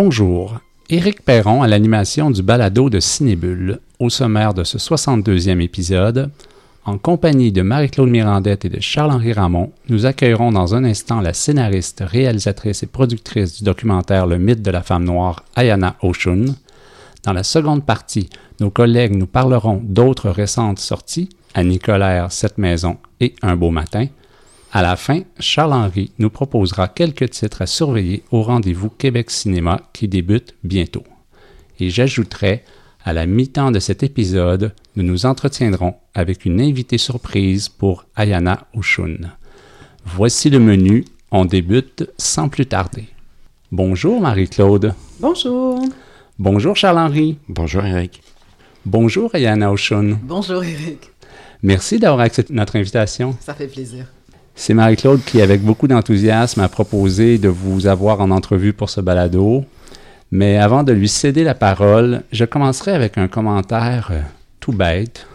Bonjour, Éric Perron à l'animation du balado de Cinébule. Au sommaire de ce 62e épisode, en compagnie de Marie-Claude Mirandette et de Charles-Henri Ramon, nous accueillerons dans un instant la scénariste, réalisatrice et productrice du documentaire Le mythe de la femme noire, Ayana Oshun. Dans la seconde partie, nos collègues nous parleront d'autres récentes sorties, à Nicolaire, Cette maison et Un beau matin, à la fin, Charles-Henri nous proposera quelques titres à surveiller au rendez-vous Québec Cinéma qui débute bientôt. Et j'ajouterai, à la mi-temps de cet épisode, nous nous entretiendrons avec une invitée surprise pour Ayana Oshun. Voici le menu, on débute sans plus tarder. Bonjour Marie-Claude. Bonjour. Bonjour Charles-Henri. Bonjour Eric. Bonjour Ayana Oshun. Bonjour Eric. Merci d'avoir accepté notre invitation. Ça fait plaisir. C'est Marie-Claude qui, avec beaucoup d'enthousiasme, a proposé de vous avoir en entrevue pour ce balado. Mais avant de lui céder la parole, je commencerai avec un commentaire euh, tout bête,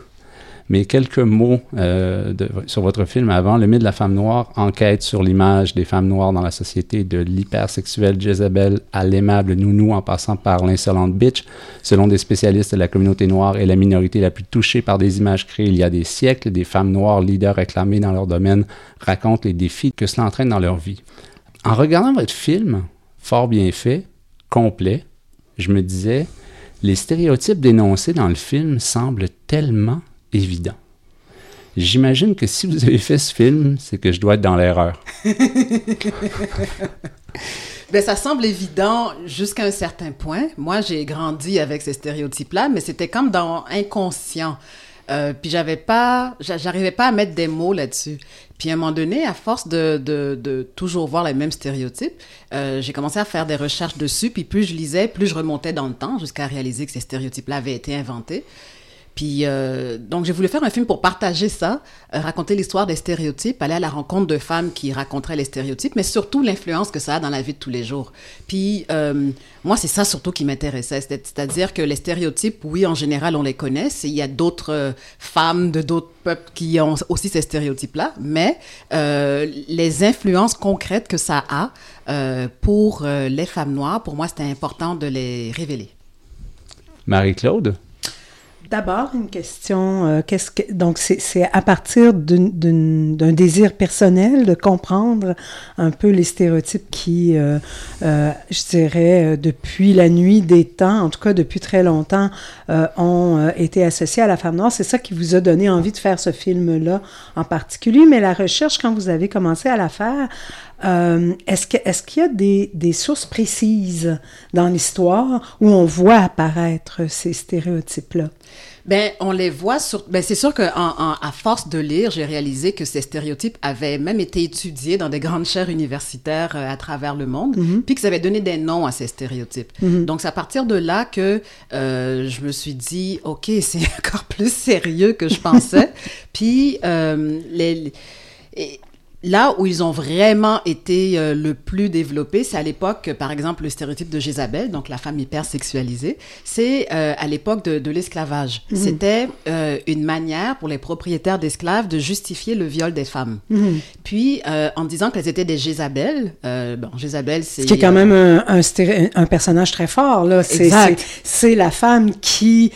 mais quelques mots euh, sur votre film avant. Le mythe de la femme noire enquête sur l'image des femmes noires dans la société de l'hypersexuelle Jezebel à l'aimable nounou en passant par l'insolente bitch. Selon des spécialistes la communauté noire est la minorité la plus touchée par des images créées il y a des siècles. Des femmes noires leaders réclamées dans leur domaine racontent les défis que cela entraîne dans leur vie. En regardant votre film, fort bien fait, complet, je me disais, les stéréotypes dénoncés dans le film semblent tellement évident. J'imagine que si vous avez fait ce film, c'est que je dois être dans l'erreur. ben, ça semble évident jusqu'à un certain point. Moi, j'ai grandi avec ces stéréotypes-là, mais c'était comme dans inconscient. Euh, puis j'avais pas, j'arrivais pas à mettre des mots là-dessus. Puis à un moment donné, à force de, de, de toujours voir les mêmes stéréotypes, euh, j'ai commencé à faire des recherches dessus. Puis plus je lisais, plus je remontais dans le temps jusqu'à réaliser que ces stéréotypes-là avaient été inventés. Puis euh, donc j'ai voulu faire un film pour partager ça, euh, raconter l'histoire des stéréotypes, aller à la rencontre de femmes qui raconteraient les stéréotypes, mais surtout l'influence que ça a dans la vie de tous les jours. Puis euh, moi c'est ça surtout qui m'intéressait, c'est-à-dire que les stéréotypes, oui en général on les connaît, il y a d'autres femmes de d'autres peuples qui ont aussi ces stéréotypes-là, mais les influences concrètes que ça a pour les femmes noires, pour moi c'était important de les révéler. Marie-Claude? D'abord, une question. Euh, qu'est-ce que, donc, c'est à partir d'un désir personnel de comprendre un peu les stéréotypes qui, euh, euh, je dirais, depuis la nuit des temps, en tout cas depuis très longtemps, ont été associés à la femme noire. C'est ça qui vous a donné envie de faire ce film-là en particulier. Mais la recherche, quand vous avez commencé à la faire, est-ce qu'il est qu'il y a des, des, sources précises dans l'histoire où on voit apparaître ces stéréotypes-là? Ben, on les voit sur. Ben, c'est sûr que en, à force de lire, j'ai réalisé que ces stéréotypes avaient même été étudiés dans des grandes chaires universitaires euh, à travers le monde, mm-hmm. puis que ça avait donné des noms à ces stéréotypes. Mm-hmm. Donc, c'est à partir de là que euh, je me suis dit, ok, c'est encore plus sérieux que je pensais. puis euh, les, les Là où ils ont vraiment été euh, le plus développés, c'est à l'époque, par exemple, le stéréotype de Jézabel, donc la femme hyper sexualisée, c'est euh, à l'époque de, de l'esclavage. Mhm. C'était euh, une manière pour les propriétaires d'esclaves de justifier le viol des femmes. Mhm. Puis, en disant qu'elles étaient des Jézabel, bon, Jézabel, c'est... Ce qui est quand même un, un, un personnage très fort, là. C'est la femme qui,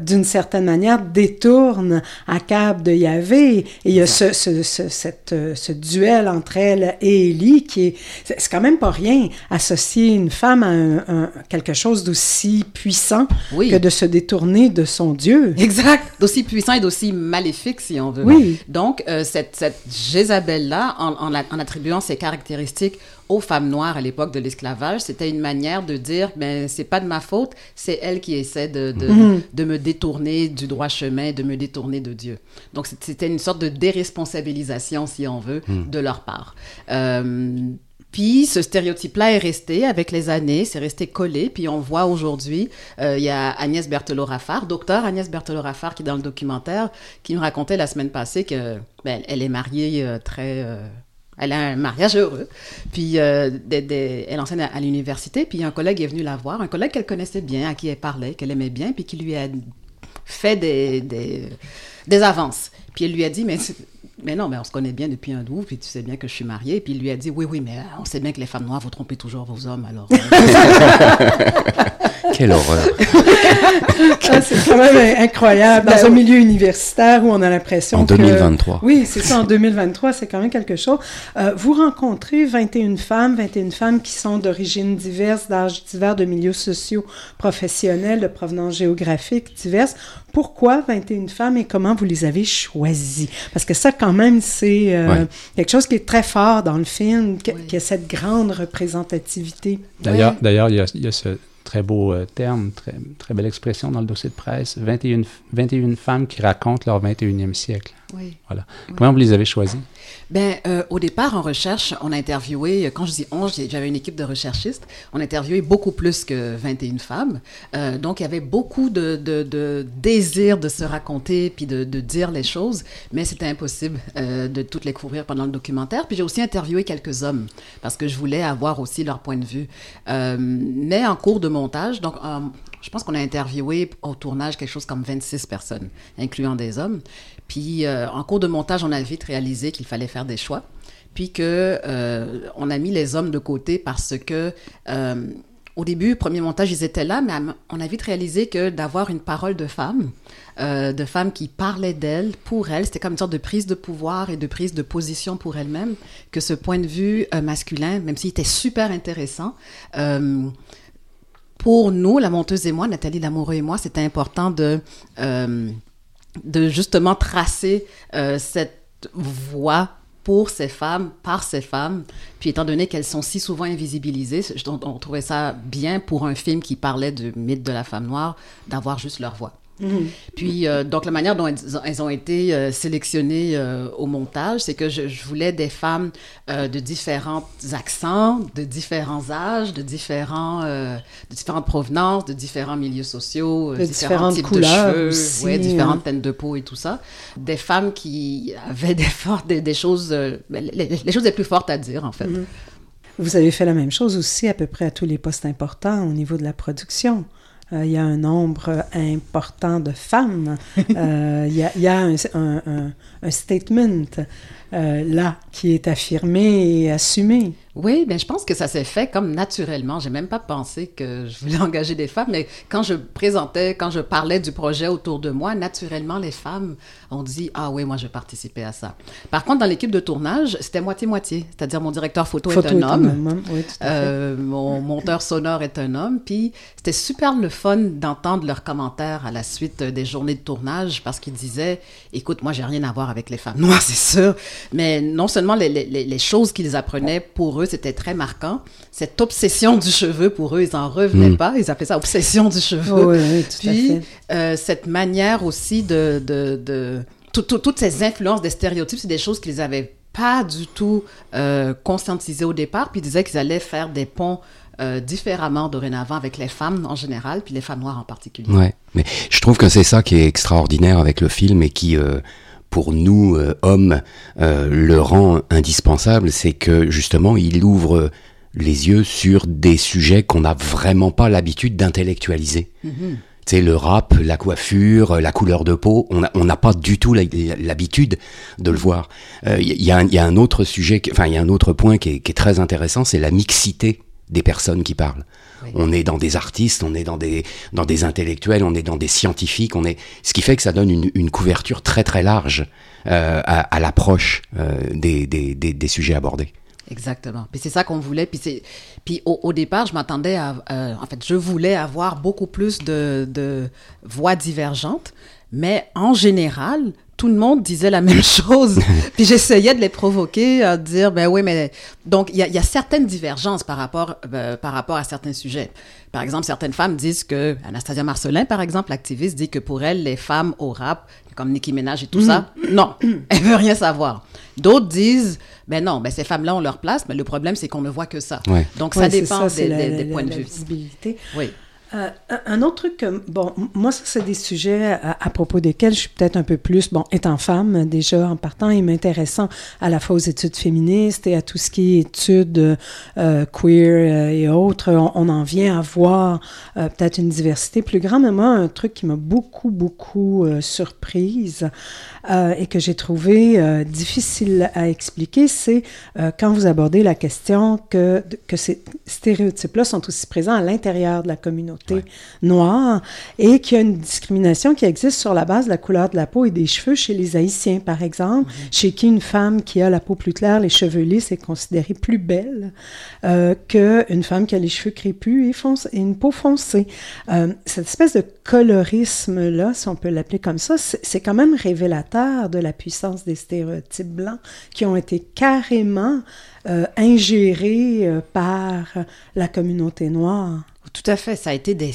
d'une certaine manière, détourne à cap de Yahvé. Et il y a ce, ce, ce, cette, ce duel entre elle et Ellie, qui est, c'est quand même pas rien, associer une femme à un, quelque chose d'aussi puissant que de se détourner de son Dieu. Exact, d'aussi puissant et d'aussi maléfique, si on veut. Oui. Donc, euh, cette, cette Jézabel-là, en, en, en, attribuant ses caractéristiques aux femmes noires à l'époque de l'esclavage, c'était une manière de dire, ben, c'est pas de ma faute, c'est elle qui essaie de, de, de, me détourner du droit chemin, de me détourner de Dieu. Donc, c'était une sorte de déresponsabilisation, si on veut, mm. de leur part. Euh, puis ce stéréotype-là est resté avec les années, c'est resté collé. Puis on voit aujourd'hui, euh, il y a Agnès Berthelot-Raffard, docteur Agnès Berthelot-Raffard, qui est dans le documentaire, qui me racontait la semaine passée que ben, elle est mariée euh, très euh, elle a un mariage heureux. Puis euh, elle enseigne à, l'université. Puis un collègue est venu la voir, un collègue qu'elle connaissait bien, à qui elle parlait, qu'elle aimait bien, puis qui lui a fait des, des, des, avances. Puis elle lui a dit, mais mais non, mais on se connaît bien depuis un bout, puis tu sais bien que je suis mariée. Puis il lui a dit, oui, oui, mais on sait bien que les femmes noires, vous trompez toujours vos hommes, alors. Quelle horreur. Ah, c'est quand même incroyable. Dans Ben un oui. milieu universitaire où on a l'impression En que... 2023. Oui, c'est ça, en 2023, c'est quand même quelque chose. Euh, vous rencontrez 21 femmes, 21 femmes qui sont d'origines diverses, d'âges divers, de milieux sociaux, professionnels, de provenance géographique diverses. Pourquoi 21 femmes et comment vous les avez choisies? Parce que ça, quand même, c'est euh, Ouais. quelque chose qui est très fort dans le film, y a cette grande représentativité. D'ailleurs, Ouais. d'ailleurs il, y a, il y a ce très beau euh, terme, très, très belle expression dans le dossier de presse, 21, f- 21 femmes qui racontent leur 21e siècle. oui. Voilà. Comment vous les avez choisies? Ben, euh, au départ, en recherche, on a interviewé, quand je dis on, j'avais une équipe de recherchistes, on a interviewé beaucoup plus que 21 femmes. Euh, donc, il y avait beaucoup de, de, de désir de se raconter puis de, dire les choses, mais c'était impossible euh, de toutes les couvrir pendant le documentaire. Puis j'ai aussi interviewé quelques hommes parce que je voulais avoir aussi leur point de vue. Mais en cours de montage, donc, je pense qu'on a interviewé au tournage quelque chose comme 26 personnes, incluant des hommes. Puis en cours de montage, on a vite réalisé qu'il fallait faire des choix. Puis que euh, on a mis les hommes de côté parce que euh, au début, premier montage, ils étaient là, mais on a vite réalisé que d'avoir une parole de femme, euh, de femmes qui parlaient d'elles, pour elles, c'était comme une sorte de prise de pouvoir et de prise de position pour elles-mêmes, que ce point de vue euh, masculin, même s'il était super intéressant, pour nous, la monteuse et moi, Nathalie Lamoureux et moi, c'était important de, de justement tracer cette voie pour ces femmes, par ces femmes. Puis étant donné qu'elles sont si souvent invisibilisées, on trouvait ça bien pour un film qui parlait du mythe de la femme noire, d'avoir juste leur voix. Puis, euh, donc, la manière dont elles, elles ont été euh, sélectionnées euh, au montage, c'est que je, je voulais des femmes de différents accents, de différents âges, de, différents, de différentes provenances, de différents milieux sociaux, De différents différentes types couleurs de cheveux, aussi, ouais, hein. différentes teintes de peau et tout ça. Des femmes qui avaient des, fortes, des, des choses, ben, les, les choses les plus fortes à dire, en fait. Vous avez fait la même chose aussi à peu près à tous les postes importants au niveau de la production. Euh, il y a un nombre important de femmes. Euh, il y a, un statement euh, là qui est affirmé et assumé. Oui, ben je pense que ça s'est fait comme naturellement. J'ai même pas pensé que je voulais engager des femmes, mais quand je présentais, quand je parlais du projet autour de moi, naturellement les femmes ont dit ah oui, moi je participais à ça. Par contre, dans l'équipe de tournage, c'était moitié moitié, c'est-à-dire mon directeur photo, Photo est un homme. homme, Oui, tout à fait. Euh, mon monteur sonore est un homme. Puis c'était super le fun d'entendre leurs commentaires à la suite des journées de tournage parce qu'ils disaient Écoute, moi, j'ai rien à voir avec les femmes noires, c'est sûr. Mais non seulement les, les- les- les choses qu'ils apprenaient pour eux, c'était très marquant. Cette obsession du cheveu, pour eux, ils n'en revenaient Mm. pas. Ils appelaient ça obsession du cheveu. Oui, oui, tout à Puis, fait. euh, cette manière aussi de... de, de tout- tout- toutes ces influences des stéréotypes, c'est des choses qu'ils avaient pas du tout euh, conscientisées au départ, puis ils disaient qu'ils allaient faire des ponts euh, différemment dorénavant avec les femmes en général, puis les femmes noires en particulier. Ouais, mais je trouve que c'est ça qui est extraordinaire avec le film et qui, euh, pour nous euh, hommes, euh, le rend indispensable, c'est que justement il ouvre les yeux sur des sujets qu'on n'a vraiment pas l'habitude d'intellectualiser. Mhm. Tu sais, le rap, la coiffure, la couleur de peau, on n'a pas du tout l'habitude de le voir. Euh, Il y, a un- il y a un autre sujet, enfin il y a un autre point qui est, qui est très intéressant, c'est la mixité des personnes qui parlent. On est dans des artistes, on est dans des dans des intellectuels, on est dans des scientifiques, on est ce qui fait que ça donne une, une couverture très très large euh, à, à l'approche euh, des, des, des, des sujets abordés. Exactement. Puis c'est ça qu'on voulait. Puis, c'est... Puis au, au départ, je m'attendais à... euh, en fait, je voulais avoir beaucoup plus de, de voix divergentes, mais en général, tout le monde disait la même chose. Puis j'essayais de les provoquer, à dire, ben oui, mais... Donc, il y a, il y a certaines divergences par rapport, euh, par rapport à certains sujets. Par exemple, certaines femmes disent que... Anastasia Marcelin, par exemple, l'activiste, dit que pour elle, les femmes au rap, comme Nicki Minaj et tout ça, non, elle veut rien savoir. D'autres disent, ben non, ben ces femmes-là ont leur place, mais le problème, c'est qu'on ne voit que ça. Ouais. Donc, Ouais, ça dépend des, la- des- la- des la- points de la vue. visibilité. Oui. Euh, un autre truc, bon, moi, ça, c'est des sujets à, propos desquels je suis peut-être un peu plus, bon, étant femme, déjà, en partant, et m'intéressant à la fois aux études féministes et à tout ce qui est études euh, queer euh, et autres, on, en vient à voir peut-être une diversité plus grande. Mais moi, un truc qui m'a beaucoup, beaucoup surprise et que j'ai trouvé difficile à expliquer, c'est quand vous abordez la question que, que ces stéréotypes-là sont aussi présents à l'intérieur de la communauté noire et qu'il y a une discrimination qui existe sur la base de la couleur de la peau et des cheveux chez les Haïtiens, par exemple, mhm. chez qui une femme qui a la peau plus claire, les cheveux lisses, est considérée plus belle euh, qu'une femme qui a les cheveux crépus et, fonce, et une peau foncée. Euh, cette espèce de colorisme-là, si on peut l'appeler comme ça, c'est quand même révélateur de la puissance des stéréotypes blancs qui ont été carrément euh, ingérés par la communauté noire. Tout à fait. Ça a été des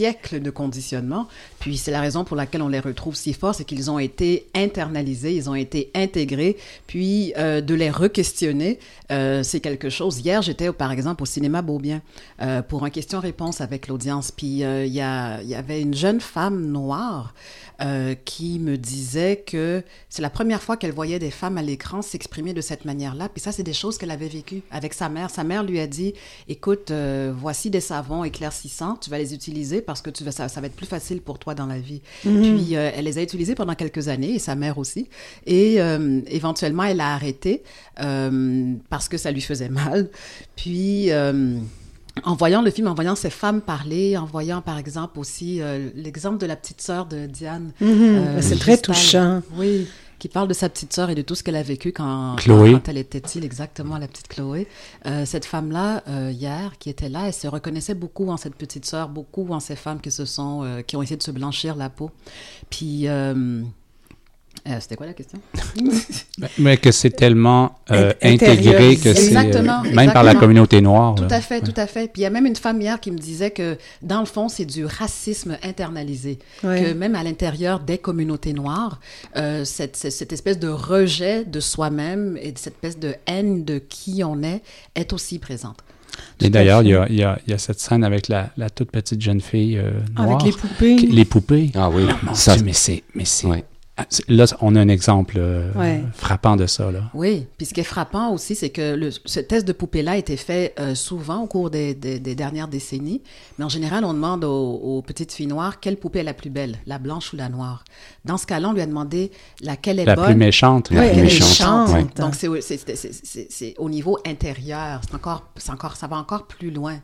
de conditionnement. Puis c'est la raison pour laquelle on les retrouve si forts, c'est qu'ils ont été internalisés, ils ont été intégrés. Puis euh, de les re-questionner, euh, c'est quelque chose. Hier, j'étais par exemple au cinéma Beaubien euh, pour un question-réponse avec l'audience. Puis il y, y avait une jeune femme noire euh, qui me disait que c'est la première fois qu'elle voyait des femmes à l'écran s'exprimer de cette manière-là. Puis ça, c'est des choses qu'elle avait vécues avec sa mère. Sa mère lui a dit, écoute, euh, voici des savons éclaircissants, tu vas les utiliser parce que tu vas, ça, ça va être plus facile pour toi dans la vie. Mhm. Puis euh, elle les a utilisés pendant quelques années, et sa mère aussi. Et éventuellement, elle a arrêté parce que ça lui faisait mal. Puis en voyant le film, en voyant ces femmes parler, en voyant par exemple aussi euh, l'exemple de la petite sœur de Diane. Mhm. Euh, c'est très touchant. Oui, qui parle de sa petite sœur et de tout ce qu'elle a vécu quand, quand, elle était petite, exactement, la petite Chloé. Euh, cette femme-là, hier, qui était là, elle se reconnaissait beaucoup en cette petite sœur, beaucoup en ces femmes qui se sont, qui ont essayé de se blanchir la peau. Puis euh, c'était quoi la question? mais que c'est tellement euh, intégré que c'est euh, même par la communauté noire. Tout à fait, tout à fait. Puis il y a même une femme hier qui me disait que dans le fond, c'est du racisme internalisé. Que même à l'intérieur des communautés noires, cette, cette, espèce de rejet de soi-même et cette espèce de haine de qui on est est aussi présente. Et d'ailleurs, il y, a, cette scène avec la, la toute petite jeune fille noire. Avec les poupées. Les poupées. Ah oui. ça, mais c'est, mais c'est ah, là, on a un exemple euh, frappant de ça. Là. Oui, puis ce qui est frappant aussi, c'est que le, ce test de poupée-là a été fait euh, souvent au cours des, des, dernières décennies, mais en général, on demande aux, petites filles noires quelle poupée est la plus belle, la blanche ou la noire. Dans ce cas-là, on lui a demandé laquelle est la bonne. Plus méchante. La plus méchante. Donc, c'est au niveau intérieur. C'est encore, encore, ça va encore plus loin.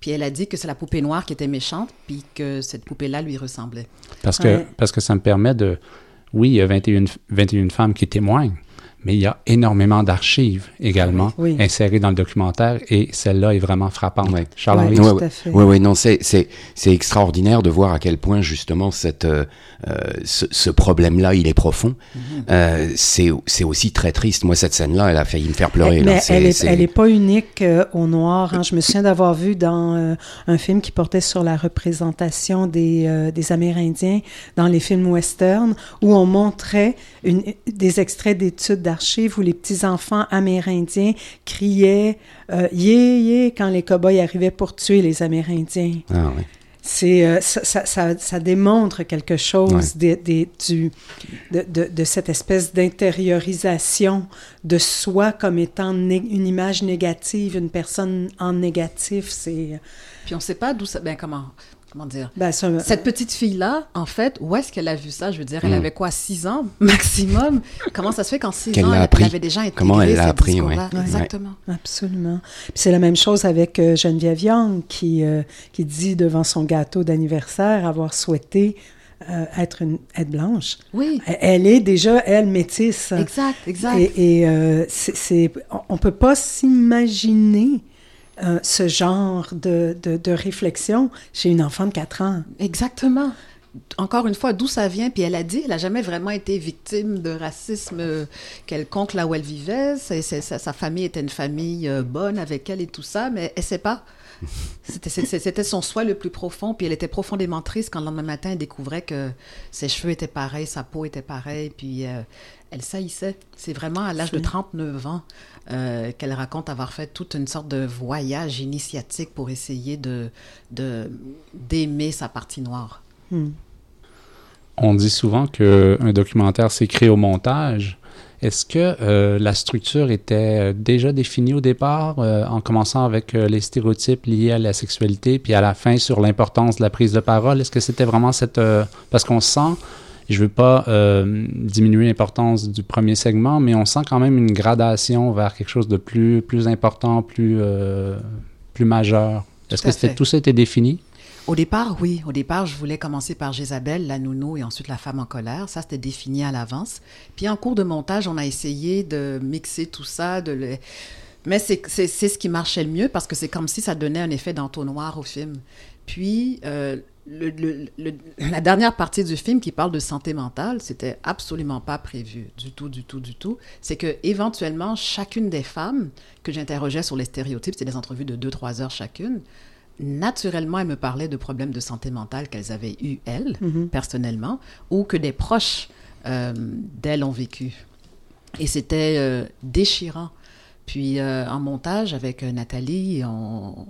Puis elle a dit que c'est la poupée noire qui était méchante, puis que cette poupée-là lui ressemblait. Parce que, parce que ça me permet de oui, il y a 21, 21 femmes qui témoignent, mais il y a énormément d'archives également insérées dans le documentaire et celle-là est vraiment frappante. Charles-Henri? Oui, oui, oui, non, c'est, c'est, c'est extraordinaire de voir à quel point justement cette, euh, euh ce, ce, problème-là, il est profond. Mm-hmm. euh, c'est, c'est aussi très triste. Moi, cette scène-là, elle a failli me faire pleurer. Mais elle n'est est... est pas unique euh, au noir. Hein. Je me souviens d'avoir vu dans euh, un film qui portait sur la représentation des, des Amérindiens dans les films western où on montrait une, des extraits d'études d'archives où les petits-enfants amérindiens criaient euh, yé, yé quand les cow-boys arrivaient pour tuer les Amérindiens. Ah, oui. C'est, euh, ça, ça, ça, démontre quelque chose des, du, de, de, de, cette espèce d'intériorisation de soi comme étant une image négative, une personne en négatif. C'est... Puis on ne sait pas d'où ça... Ben comment comment dire? Ben, Cette petite fille-là, en fait, où est-ce qu'elle a vu ça? Je veux dire, elle hmm. avait quoi, 6 ans maximum? Comment ça se fait qu'en 6 ans, elle, avait déjà intégré Comment elle l'a appris, oui. Exactement. Absolument. Puis c'est la même chose avec euh, Geneviève Young qui, euh, qui dit devant son gâteau d'anniversaire avoir souhaité euh, être, une, être blanche. Oui. Elle est déjà, elle, métisse. Exact, exact. Et, et c'est, on ne peut pas s'imaginer euh, ce genre de, de, réflexion chez une enfant de 4 ans. Exactement. Encore une fois, d'où ça vient? Puis elle a dit, elle n'a jamais vraiment été victime de racisme quelconque là où elle vivait. sa famille était une famille euh, bonne avec elle et tout ça, mais elle ne sait pas. C'était son soi le plus profond, puis elle était profondément triste quand le lendemain matin, elle découvrait que ses cheveux étaient pareils, sa peau était pareille, puis euh, elle saillissait. C'est vraiment à l'âge de 39 ans euh, qu'elle raconte avoir fait toute une sorte de voyage initiatique pour essayer de d'aimer sa partie noire. Hmm. On dit souvent qu'un documentaire s'écrit au montage. Est-ce que euh, la structure était déjà définie au départ, euh, en commençant avec les stéréotypes liés à la sexualité, puis à la fin sur l'importance de la prise de parole? Est-ce que c'était vraiment cette... parce qu'on sent je ne veux pas euh, diminuer l'importance du premier segment, mais on sent quand même une gradation vers quelque chose de plus, plus important, plus, euh, plus majeur. Est-ce que tout ça était défini? Au départ, oui. Au départ, je voulais commencer par Jézabel, la nounou et ensuite la femme en colère. Ça, c'était défini à l'avance. Puis en cours de montage, on a essayé de mixer tout ça, de le... Mais c'est ce qui marchait le mieux parce que c'est comme si ça donnait un effet d'entonnoir au film. Puis, euh, la dernière partie du film qui parle de santé mentale, c'était absolument pas prévu du tout, du tout, du tout. C'est que éventuellement, chacune des femmes que j'interrogeais sur les stéréotypes, c'était des entrevues de 2-3 heures chacune, naturellement, elles me parlaient de problèmes de santé mentale qu'elles avaient eu elles, mm-hmm. personnellement, ou que des proches euh, d'elles ont vécu. Et c'était euh, déchirant. Puis euh, en montage avec Nathalie, on,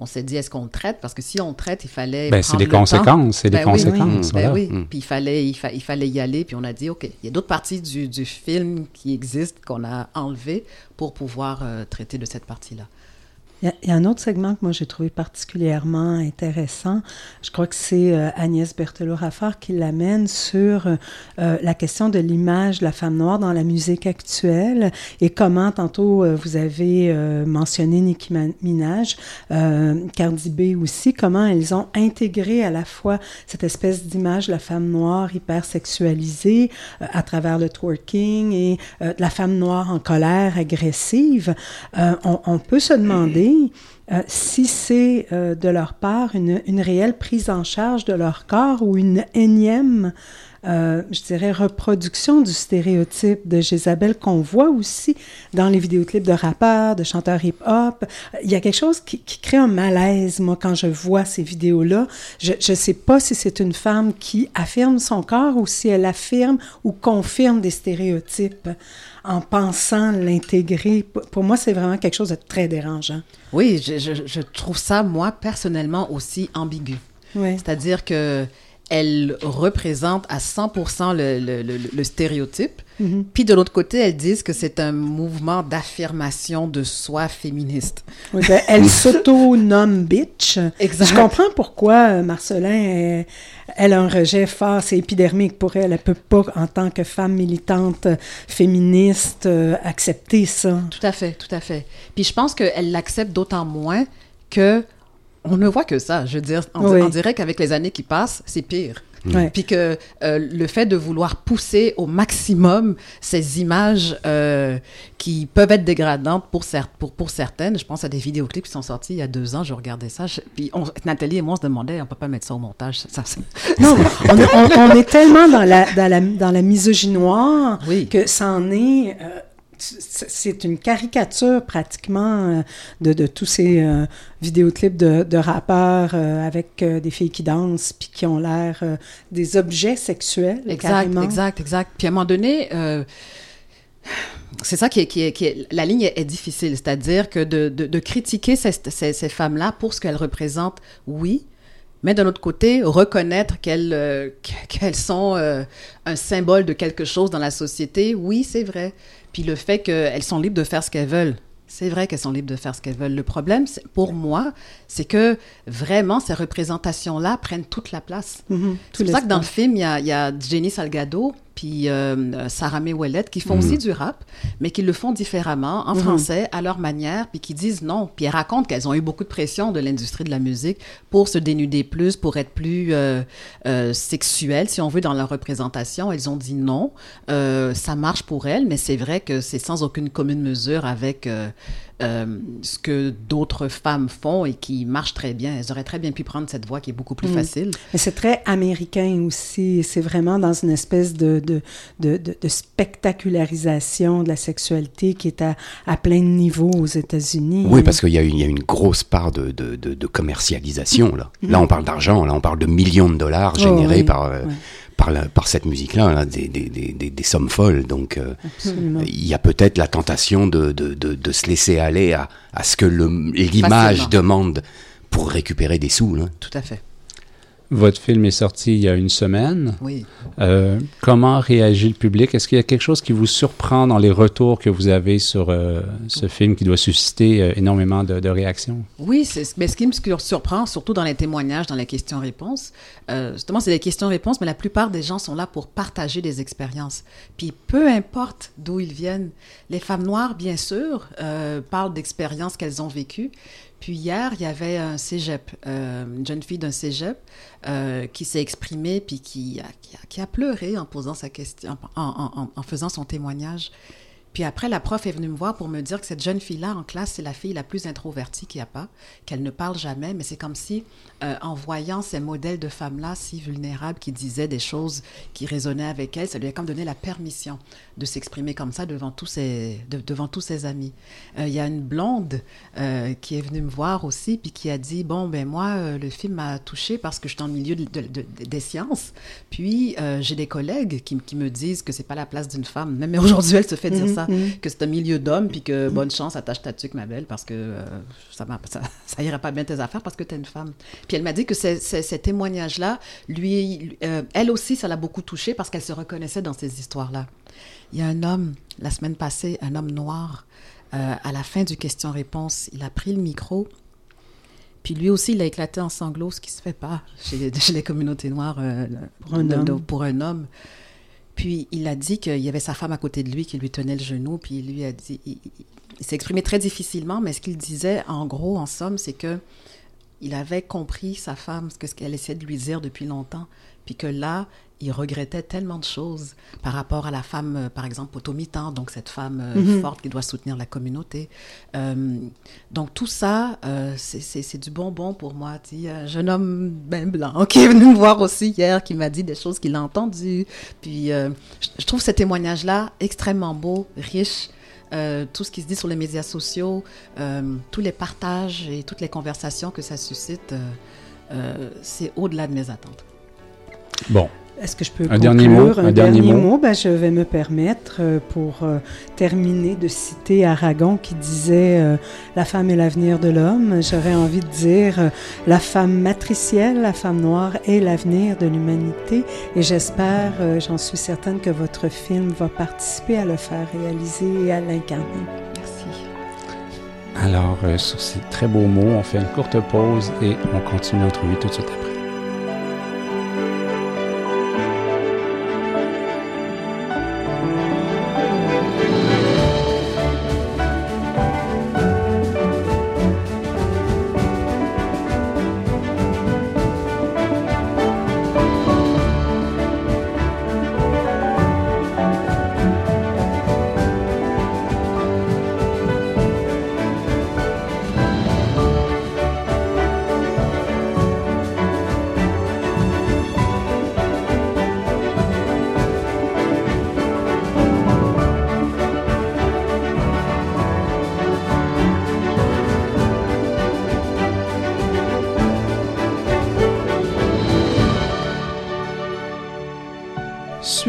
on s'est dit, est-ce qu'on traite? Parce que si on traite, il fallait. Ben, c'est des conséquences, c'est des ben conséquences. Ben oui, mm. puis il fallait, il, fallait y aller, puis on a dit, OK, il y a d'autres parties du, du, film qui existent qu'on a enlevées pour pouvoir euh, traiter de cette partie-là. Il y, a un autre segment que moi j'ai trouvé particulièrement intéressant. Je crois que c'est euh, Agnès Berthelot-Raffard qui l'amène sur euh, la question de l'image de la femme noire dans la musique actuelle et comment, tantôt, euh, vous avez mentionné Nicki Minaj, Cardi B aussi, comment elles ont intégré à la fois cette espèce d'image de la femme noire hyper sexualisée à travers le twerking et de la femme noire en colère, agressive. On, on peut se demander euh, si c'est euh, de leur part une, réelle prise en charge de leur corps ou une énième, euh, je dirais, reproduction du stéréotype de Jézabel qu'on voit aussi dans les vidéoclips de rappeurs, de chanteurs hip-hop. Il y a quelque chose qui, qui, crée un malaise, moi, quand je vois ces vidéos-là. Je ne sais pas si c'est une femme qui affirme son corps ou si elle affirme ou confirme des stéréotypes en pensant l'intégrer. Pour moi, c'est vraiment quelque chose de très dérangeant. Oui, je, je, trouve ça, moi, personnellement, aussi ambigu. Oui. C'est-à-dire que elle représente à 100% le, le, le, stéréotype. Mm-hmm. Puis de l'autre côté, elles disent que c'est un mouvement d'affirmation de soi féministe. Oui, ben, elle s'auto-nomme bitch. Exact. Je comprends pourquoi euh, Marcelin, elle, a un rejet fort, c'est épidermique pour elle. Elle peut pas, en tant que femme militante féministe, euh, accepter ça. Tout à fait, tout à fait. Puis je pense qu'elle l'accepte d'autant moins que on ne voit que ça. Je veux dire, on, dirait qu'avec les années qui passent, c'est pire. Puis que euh, le fait de vouloir pousser au maximum ces images euh, qui peuvent être dégradantes pour, pour, pour, certaines, je pense à des vidéoclips qui sont sortis il y a deux ans, je regardais ça, puis Nathalie et moi on se demandait, on peut pas mettre ça au montage. Ça, non, on, est tellement dans la, dans la, dans la misogynoire que c'en est... Euh, c'est une caricature pratiquement euh, de, de tous ces euh, vidéoclips de, de rappeurs euh, avec des filles qui dansent puis qui ont l'air des objets sexuels. Exact, exact, exact. Puis à un moment donné, c'est ça qui est, qui est, qui est, la ligne est, difficile, c'est-à-dire que de, de, de critiquer ces, ces, ces femmes-là pour ce qu'elles représentent, oui, mais d'un autre côté, reconnaître qu'elles qu'elles sont un symbole de quelque chose dans la société, oui, c'est vrai. Puis le fait qu'elles sont libres de faire ce qu'elles veulent. C'est vrai qu'elles sont libres de faire ce qu'elles veulent. Le problème, pour moi, c'est que vraiment, ces représentations-là prennent toute la place. Mm-hmm. C'est pour ça que dans le film, il y a, y a Jenny Salgado, puis euh, Sarah May qui font aussi mhm. du rap, mais qui le font différemment, en mhm. français, à leur manière, puis qui disent non. Puis elles racontent qu'elles ont eu beaucoup de pression de l'industrie de la musique pour se dénuder plus, pour être plus euh, euh, sexuelles, si on veut, dans leur représentation. Elles ont dit non. Euh, ça marche pour elles, mais c'est vrai que c'est sans aucune commune mesure avec euh, ce que d'autres femmes font et qui marche très bien. Elles auraient très bien pu prendre cette voie qui est beaucoup plus mm. facile. Mais c'est très américain aussi. C'est vraiment dans une espèce de, de, de, de, spectacularisation de la sexualité qui est à, à plein de niveaux aux États-Unis. Oui, parce qu'il y, y, a une grosse part de, de commercialisation. Là. Mm. là, on parle d'argent. Là, on parle de millions de dollars générés oh, par... Euh, par, la, par cette musique-là des, des, des, des, sommes folles. Donc, euh, il y a peut-être la tentation de, de, de, de, se laisser aller à, à ce que l'image demande pour récupérer des sous. Là. Tout à fait. Votre film est sorti il y a une semaine. Oui. Euh, comment réagit le public? Est-ce qu'il y a quelque chose qui vous surprend dans les retours que vous avez sur euh, ce film qui doit susciter euh, énormément de, réactions? Oui, mais ce qui me surprend, surtout dans les témoignages, dans les questions-réponses, justement, c'est des questions-réponses, mais la plupart des gens sont là pour partager des expériences. Puis peu importe d'où ils viennent, les femmes noires, bien sûr, parlent d'expériences qu'elles ont vécues, puis hier, il y avait un cégep, euh, une jeune fille d'un cégep euh, qui s'est exprimée puis qui a, qui, a, pleuré en posant sa question, en faisant son témoignage. Puis après, la prof est venue me voir pour me dire que cette jeune fille-là en classe, c'est la fille la plus introvertie qu'il n'y a pas, qu'elle ne parle jamais, mais c'est comme si, euh, en voyant ces modèles de femmes-là si vulnérables qui disaient des choses qui résonnaient avec elle, ça lui a comme donné la permission de s'exprimer comme ça devant tous ses, devant tous ses amis. Euh, il y a une blonde euh, qui est venue me voir aussi, puis qui a dit, bon, ben moi, le film m'a touchée parce que je suis dans le milieu des sciences, puis j'ai des collègues qui, qui, me disent que c'est pas la place d'une femme, même aujourd'hui, elle se fait dire mhm. ça Mm. que c'est un milieu d'hommes, puis que bonne chance, attache ta tuque, ma belle, parce que euh, ça, ça, ça ira pas bien tes affaires parce que tu es une femme. Puis elle m'a dit que ces témoignages-là, lui, euh, elle aussi, ça l'a beaucoup touchée parce qu'elle se reconnaissait dans ces histoires-là. Il y a un homme, la semaine passée, un homme noir, euh, à la fin du question-réponse, il a pris le micro. Puis lui aussi, il a éclaté en sanglots, ce qui se fait pas chez, les communautés noires pour, un homme. pour un homme. Puis il a dit qu'il y avait sa femme à côté de lui qui lui tenait le genou, puis il lui a dit, il, s'est exprimé très difficilement, mais ce qu'il disait en gros, en somme, c'est que il avait compris sa femme, ce qu'elle essayait de lui dire depuis longtemps, puis que là, il regrettait tellement de choses par rapport à la femme, euh, par exemple, potomitan, donc cette femme euh, mhm. forte qui doit soutenir la communauté. Euh, donc tout ça, c'est du bonbon pour moi. Un jeune homme ben blanc qui est venu me voir aussi hier, qui m'a dit des choses qu'il a entendues. Puis je, trouve ce témoignage-là extrêmement beau, riche. tout ce qui se dit sur les médias sociaux, tous les partages et toutes les conversations que ça suscite, c'est au-delà de mes attentes. Bon, est-ce que je peux un dernier mot Un, dernier, mot, Ben, je vais me permettre, euh, pour euh, terminer, de citer Aragon qui disait euh, La femme est l'avenir de l'homme. J'aurais envie de dire La femme matricielle, la femme noire est l'avenir de l'humanité. Et j'espère, j'en suis certaine, que votre film va participer à le faire réaliser et à l'incarner. Merci. Alors, sur ces très beaux mots, on fait une courte pause et on continue l'entrevue tout de suite après.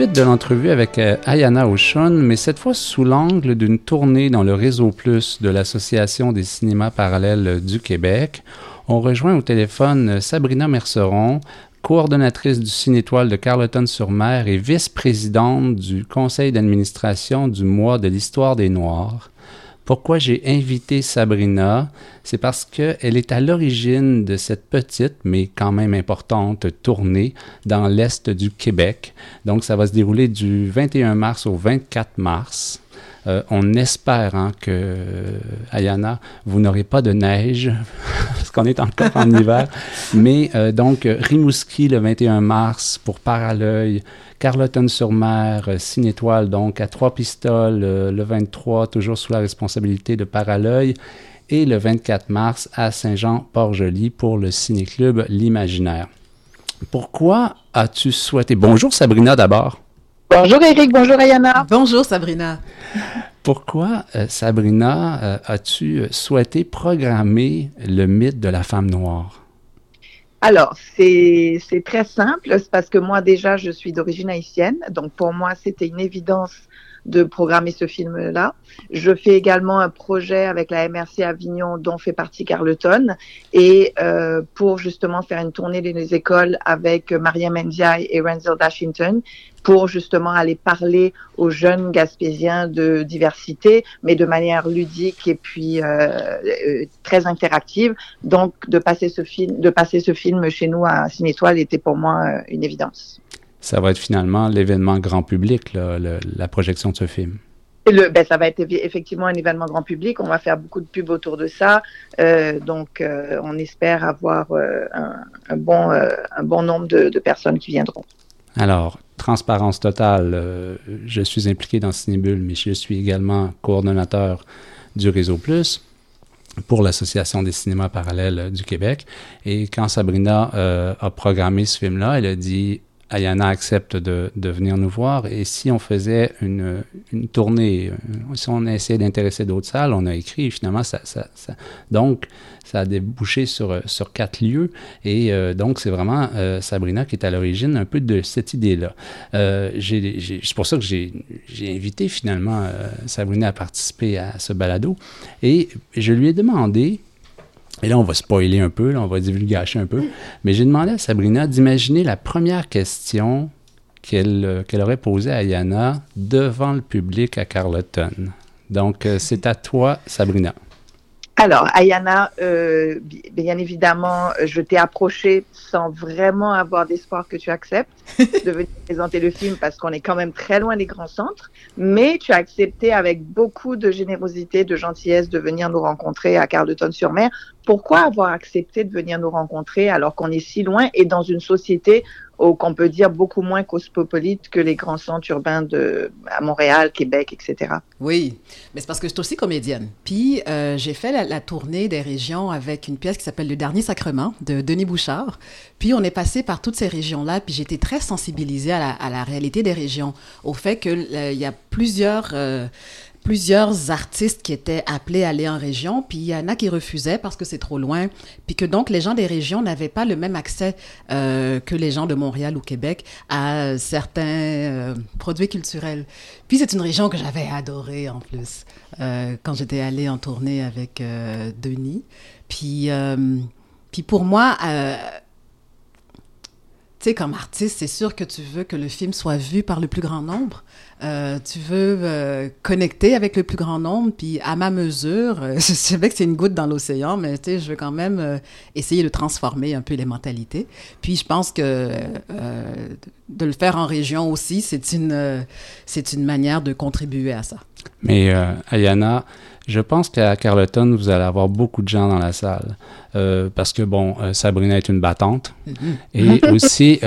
De l'entrevue avec euh, Ayana Oshun, mais cette fois sous l'angle d'une tournée dans le réseau Plus de l'Association des cinémas parallèles du Québec. On rejoint au téléphone Sabrina Merceron, coordonnatrice du Cinétoile de Carleton-sur-Mer et vice-présidente du conseil d'administration du mois de l'histoire des Noirs. Pourquoi j'ai invité Sabrina? C'est parce qu'elle est à l'origine de cette petite, mais quand même importante, tournée dans l'Est du Québec. Donc, ça va se dérouler du 21 mars au 24 mars. Euh, on espère hein, que, euh, Ayana, vous n'aurez pas de neige, parce qu'on est encore en hiver. Mais euh, donc, Rimouski le 21 mars pour Paralœil, Carleton-sur-Mer, 6 étoiles, donc à trois pistoles le 23, toujours sous la responsabilité de Paralœil. Et le 24 mars à Saint-Jean-Port-Joli pour le ciné-club L'Imaginaire. Pourquoi as-tu souhaité... Bonjour Sabrina d'abord. Bonjour Eric, bonjour Ayana. Bonjour Sabrina. Pourquoi, euh, Sabrina, euh, as-tu souhaité programmer le mythe de la femme noire? Alors, c'est très simple, c'est parce que moi déjà, je suis d'origine haïtienne, donc pour moi, c'était une évidence de programmer ce film-là. Je fais également un projet avec la MRC Avignon dont fait partie Carleton et euh, pour justement faire une tournée dans les écoles avec Mariam Ndiaye et Renzel Dashington pour justement aller parler aux jeunes Gaspésiens de diversité, mais de manière ludique et puis euh, euh, très interactive. Donc, de passer ce film, de passer ce film chez nous à Cinétoile était pour moi euh, une évidence ça va être finalement l'événement grand public, la projection de ce film. Le, ben, ça va être effectivement un événement grand public. On va faire beaucoup de pubs autour de ça. Euh, donc, euh, on espère avoir euh, un, bon, un bon nombre de, personnes qui viendront. Alors, transparence totale, je suis impliqué dans Cinébule, mais je suis également coordonnateur du Réseau Plus pour l'Association des cinémas parallèles du Québec. Et quand Sabrina a programmé ce film-là, elle a dit Ayana accepte de, venir nous voir. Et si on faisait une, une tournée, euh, si on essayait d'intéresser d'autres salles, on a écrit, finalement, ça, ça, donc, ça a débouché sur, sur quatre lieux. Et euh, donc, c'est vraiment euh, Sabrina qui est à l'origine un peu de cette idée-là. Euh, c'est pour ça que j'ai invité finalement Sabrina à participer à ce balado. Et je lui ai demandé et là, on va spoiler un peu, là, on va divulgacher un peu. Mais j'ai demandé à Sabrina d'imaginer la première question qu'elle euh, qu'elle aurait posée à Yana devant le public à Carleton. Donc, euh, c'est à toi, Sabrina. Alors, Ayana, euh, bien évidemment, je t'ai approché sans vraiment avoir d'espoir que tu acceptes de venir présenter le film parce qu'on est quand même très loin des grands centres, mais tu as accepté avec beaucoup de générosité, de gentillesse de venir nous rencontrer à Carleton-sur-Mer. Pourquoi avoir accepté de venir nous rencontrer alors qu'on est si loin et dans une société qu'on peut dire beaucoup moins cosmopolite que les grands centres urbains de, à Montréal, Québec, etc. Oui, mais c'est parce que je suis aussi comédienne. Puis euh, j'ai fait la, tournée des régions avec une pièce qui s'appelle Le Dernier Sacrement de Denis Bouchard. Puis on est passé par toutes ces régions-là, puis j'étais très sensibilisée à la, à la, réalité des régions, au fait qu'il euh, y a plusieurs... Euh, plusieurs artistes qui étaient appelés à aller en région, puis il y en a qui refusaient parce que c'est trop loin, puis que donc les gens des régions n'avaient pas le même accès euh, que les gens de Montréal ou Québec à certains euh, produits culturels. Puis c'est une région que j'avais adorée en plus euh, quand j'étais allée en tournée avec Denis. Puis, puis pour moi, tu sais, comme artiste, c'est sûr que tu veux que le film soit vu par le plus grand nombre. Euh, tu veux euh, connecter avec le plus grand nombre, puis à ma mesure, euh, je sais que c'est une goutte dans l'océan, mais tu sais, je veux quand même essayer de transformer un peu les mentalités. Puis je pense que de le faire en région aussi, c'est une, c'est une manière de contribuer à ça. Mais Ayana, je pense qu'à Carleton, vous allez avoir beaucoup de gens dans la salle. parce que, bon, Sabrina est une battante. Mm-hmm. Et aussi,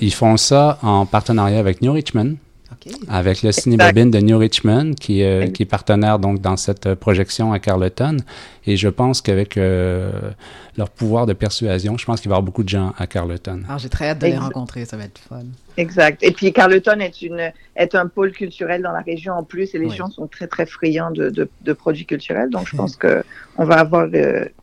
ils font ça en partenariat avec New Richmond. Avec le Cinébabine de New Richmond, qui, euh, qui, est partenaire donc dans cette euh, projection à Carleton. Et je pense qu'avec euh, leur pouvoir de persuasion, je pense qu'il va y avoir beaucoup de gens à Carleton. Alors, j'ai très hâte de les rencontrer, ça va être fun. Exact. Et puis Carleton est, une, est un pôle culturel dans la région en plus, et les gens sont très, très friands de, de, produits culturels. Donc, je pense qu'on va avoir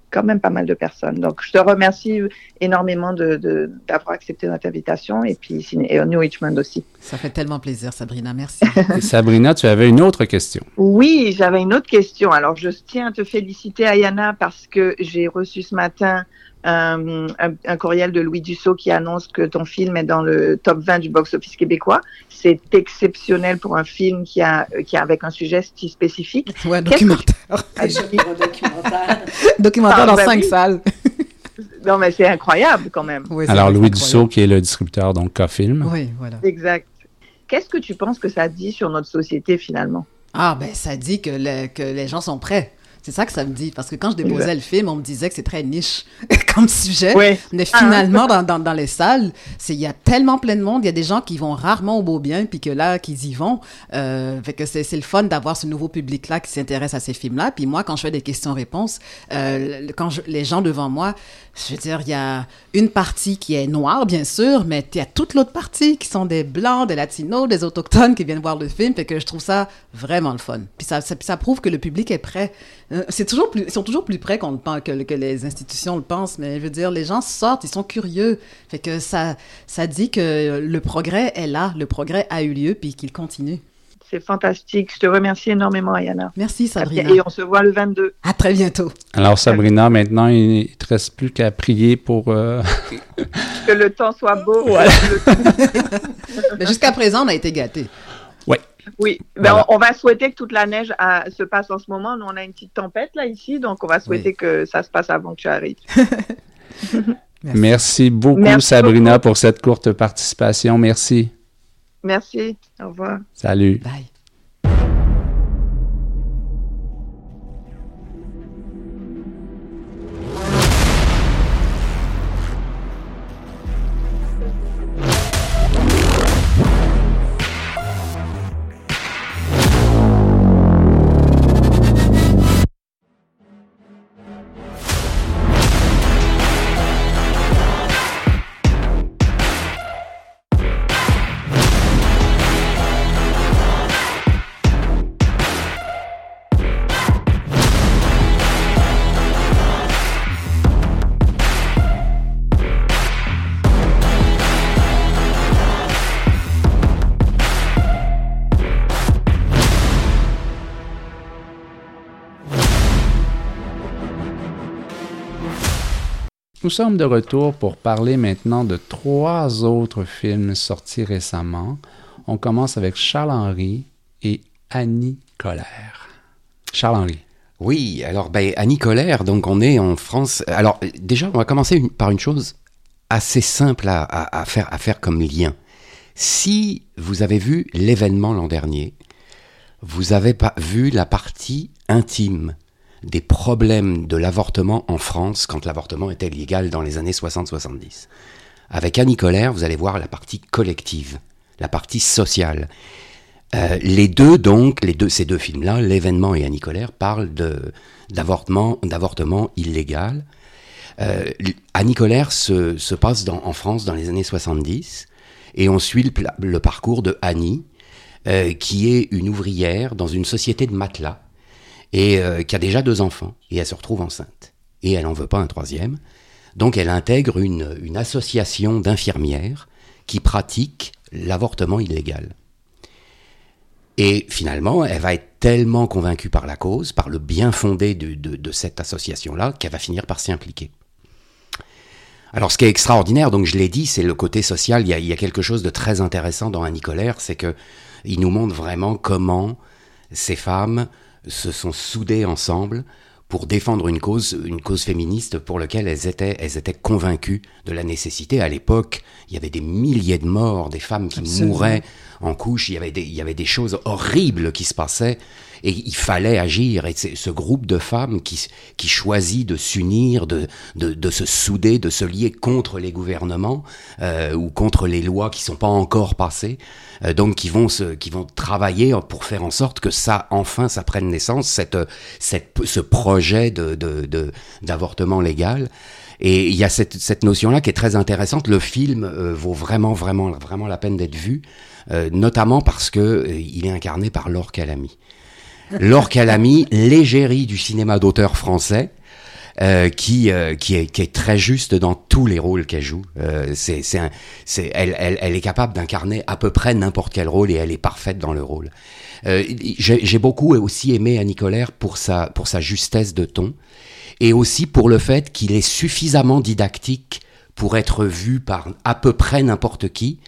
quand même pas mal de personnes. Donc, je te remercie énormément d'avoir de, d'avoir accepté notre invitation et puis et New Richmond aussi. Ça fait tellement plaisir, Sabrina. Merci. Sabrina, tu avais une autre question. Oui, j'avais une autre question. Alors, je tiens à te féliciter, Ayana, parce que j'ai reçu ce matin un, un, courriel de Louis Dussault qui annonce que ton film est dans le top 20 du box-office québécois. C'est exceptionnel pour un film qui a, qui a avec un sujet si spécifique. Ouais, documentaire. Un documentaire. documentaire dans ah, ben cinq salles. non, mais c'est incroyable quand même. Alors, Louis Dussault, qui est le distributeur, donc K-Film. Oui, voilà. Exact. Qu'est-ce que tu penses que ça dit sur notre société finalement? Ah, ben, ça dit que, que les gens sont prêts. C'est ça que ça me dit. Parce que quand je déposais le film, on me disait que c'est très niche comme sujet. Mais ah. finalement, dans, dans, dans, les salles, il y a tellement plein de monde. Il y a des gens qui vont rarement au beau bien, puis que là, qu'ils y vont. Euh, fait que c'est le fun d'avoir ce nouveau public-là qui s'intéresse à ces films-là. Puis moi, quand je fais des questions-réponses, euh, quand les gens devant moi, je veux dire, il y a une partie qui est noire, bien sûr, mais il y a toute l'autre partie qui sont des blancs, des latinos, des autochtones qui viennent voir le film. Fait que je trouve ça vraiment le fun. Puis ça, ça, ça prouve que le public est prêt c'est toujours plus, ils sont toujours plus près qu'on le pense, que, que, les institutions le pensent, mais je veux dire, les gens sortent, ils sont curieux. Fait que ça, ça dit que le progrès est là, le progrès a eu lieu, puis qu'il continue. C'est fantastique. Je te remercie énormément, Ayana. Merci, Sabrina. Et on se voit le 22. À très bientôt. Alors, Sabrina, maintenant, il ne te reste plus qu'à prier pour... Euh, que le temps soit beau. Mais jusqu'à présent, on a été gâtés. Oui. Oui, ben on, va souhaiter que toute la neige euh, se passe en ce moment. Nous, on a une petite tempête là ici, donc on va souhaiter que ça se passe avant que tu arrives. Merci. beaucoup, Sabrina, pour cette courte participation. Merci. Merci. Au revoir. Salut. Bye. Nous sommes de retour pour parler maintenant de trois autres films sortis récemment. On commence avec Charles-Henri et Annie Colère. Charles-Henri. Oui, alors ben, Annie Colère, donc on est en France. Alors déjà, on va commencer par une chose assez simple à, faire, à faire comme lien. Si vous avez vu l'événement l'an dernier, vous avez pas vu la partie intime des problèmes de l'avortement en France quand l'avortement était légal dans les années 60-70. Avec Annie Colère, vous allez voir la partie collective, la partie sociale. Euh, les deux, donc, les deux, ces deux films-là, L'événement et Annie Colère, parlent d'avortement, d'avortement illégal. Euh, Annie Colère se, se passe en France dans les années 70 et on suit le, le parcours de Annie, euh, qui est une ouvrière dans une société de matelas et euh, qui a déjà deux enfants, et elle se retrouve enceinte. Et elle n'en veut pas un troisième. Donc elle intègre une, association d'infirmières qui pratiquent l'avortement illégal. Et finalement, elle va être tellement convaincue par la cause, par le bien fondé de, cette association-là, qu'elle va finir par s'y impliquer. Alors ce qui est extraordinaire, donc je l'ai dit, c'est le côté social. Il y, a, il y, a, quelque chose de très intéressant dans Annie Colère, c'est que il nous montre vraiment comment ces femmes se sont soudées ensemble pour défendre une cause, une cause féministe pour laquelle elles étaient, elles étaient convaincues de la nécessité. À l'époque, il y avait des milliers de morts, des femmes qui Absolument. mouraient en couche, il y, avait des, il y avait des choses horribles qui se passaient et il fallait agir. Et c'est ce groupe de femmes qui, qui choisit de s'unir, de, de, de, se souder, de se lier contre les gouvernements euh, ou contre les lois qui sont pas encore passées, euh, donc qui vont, se, qui vont travailler pour faire en sorte que ça, enfin, ça prenne naissance, cette, cette, ce projet de, de, d'avortement légal. Et il y a cette, cette notion-là qui est très intéressante. Le film euh, vaut vraiment, vraiment, vraiment la peine d'être vu, euh, notamment parce que euh, il est incarné par Laure Calamy. Laure Calamy, l'égérie du cinéma d'auteur français, euh, qui euh, qui est qui est très juste dans tous les rôles qu'elle joue. Euh, c'est c'est c'est elle, elle elle est capable d'incarner à peu près n'importe quel rôle et elle est parfaite dans le rôle. Euh, j'ai beaucoup aussi aimé Annie Colère pour sa pour sa justesse de ton et aussi pour le fait qu'il est suffisamment didactique pour être vu par à peu près n'importe qui,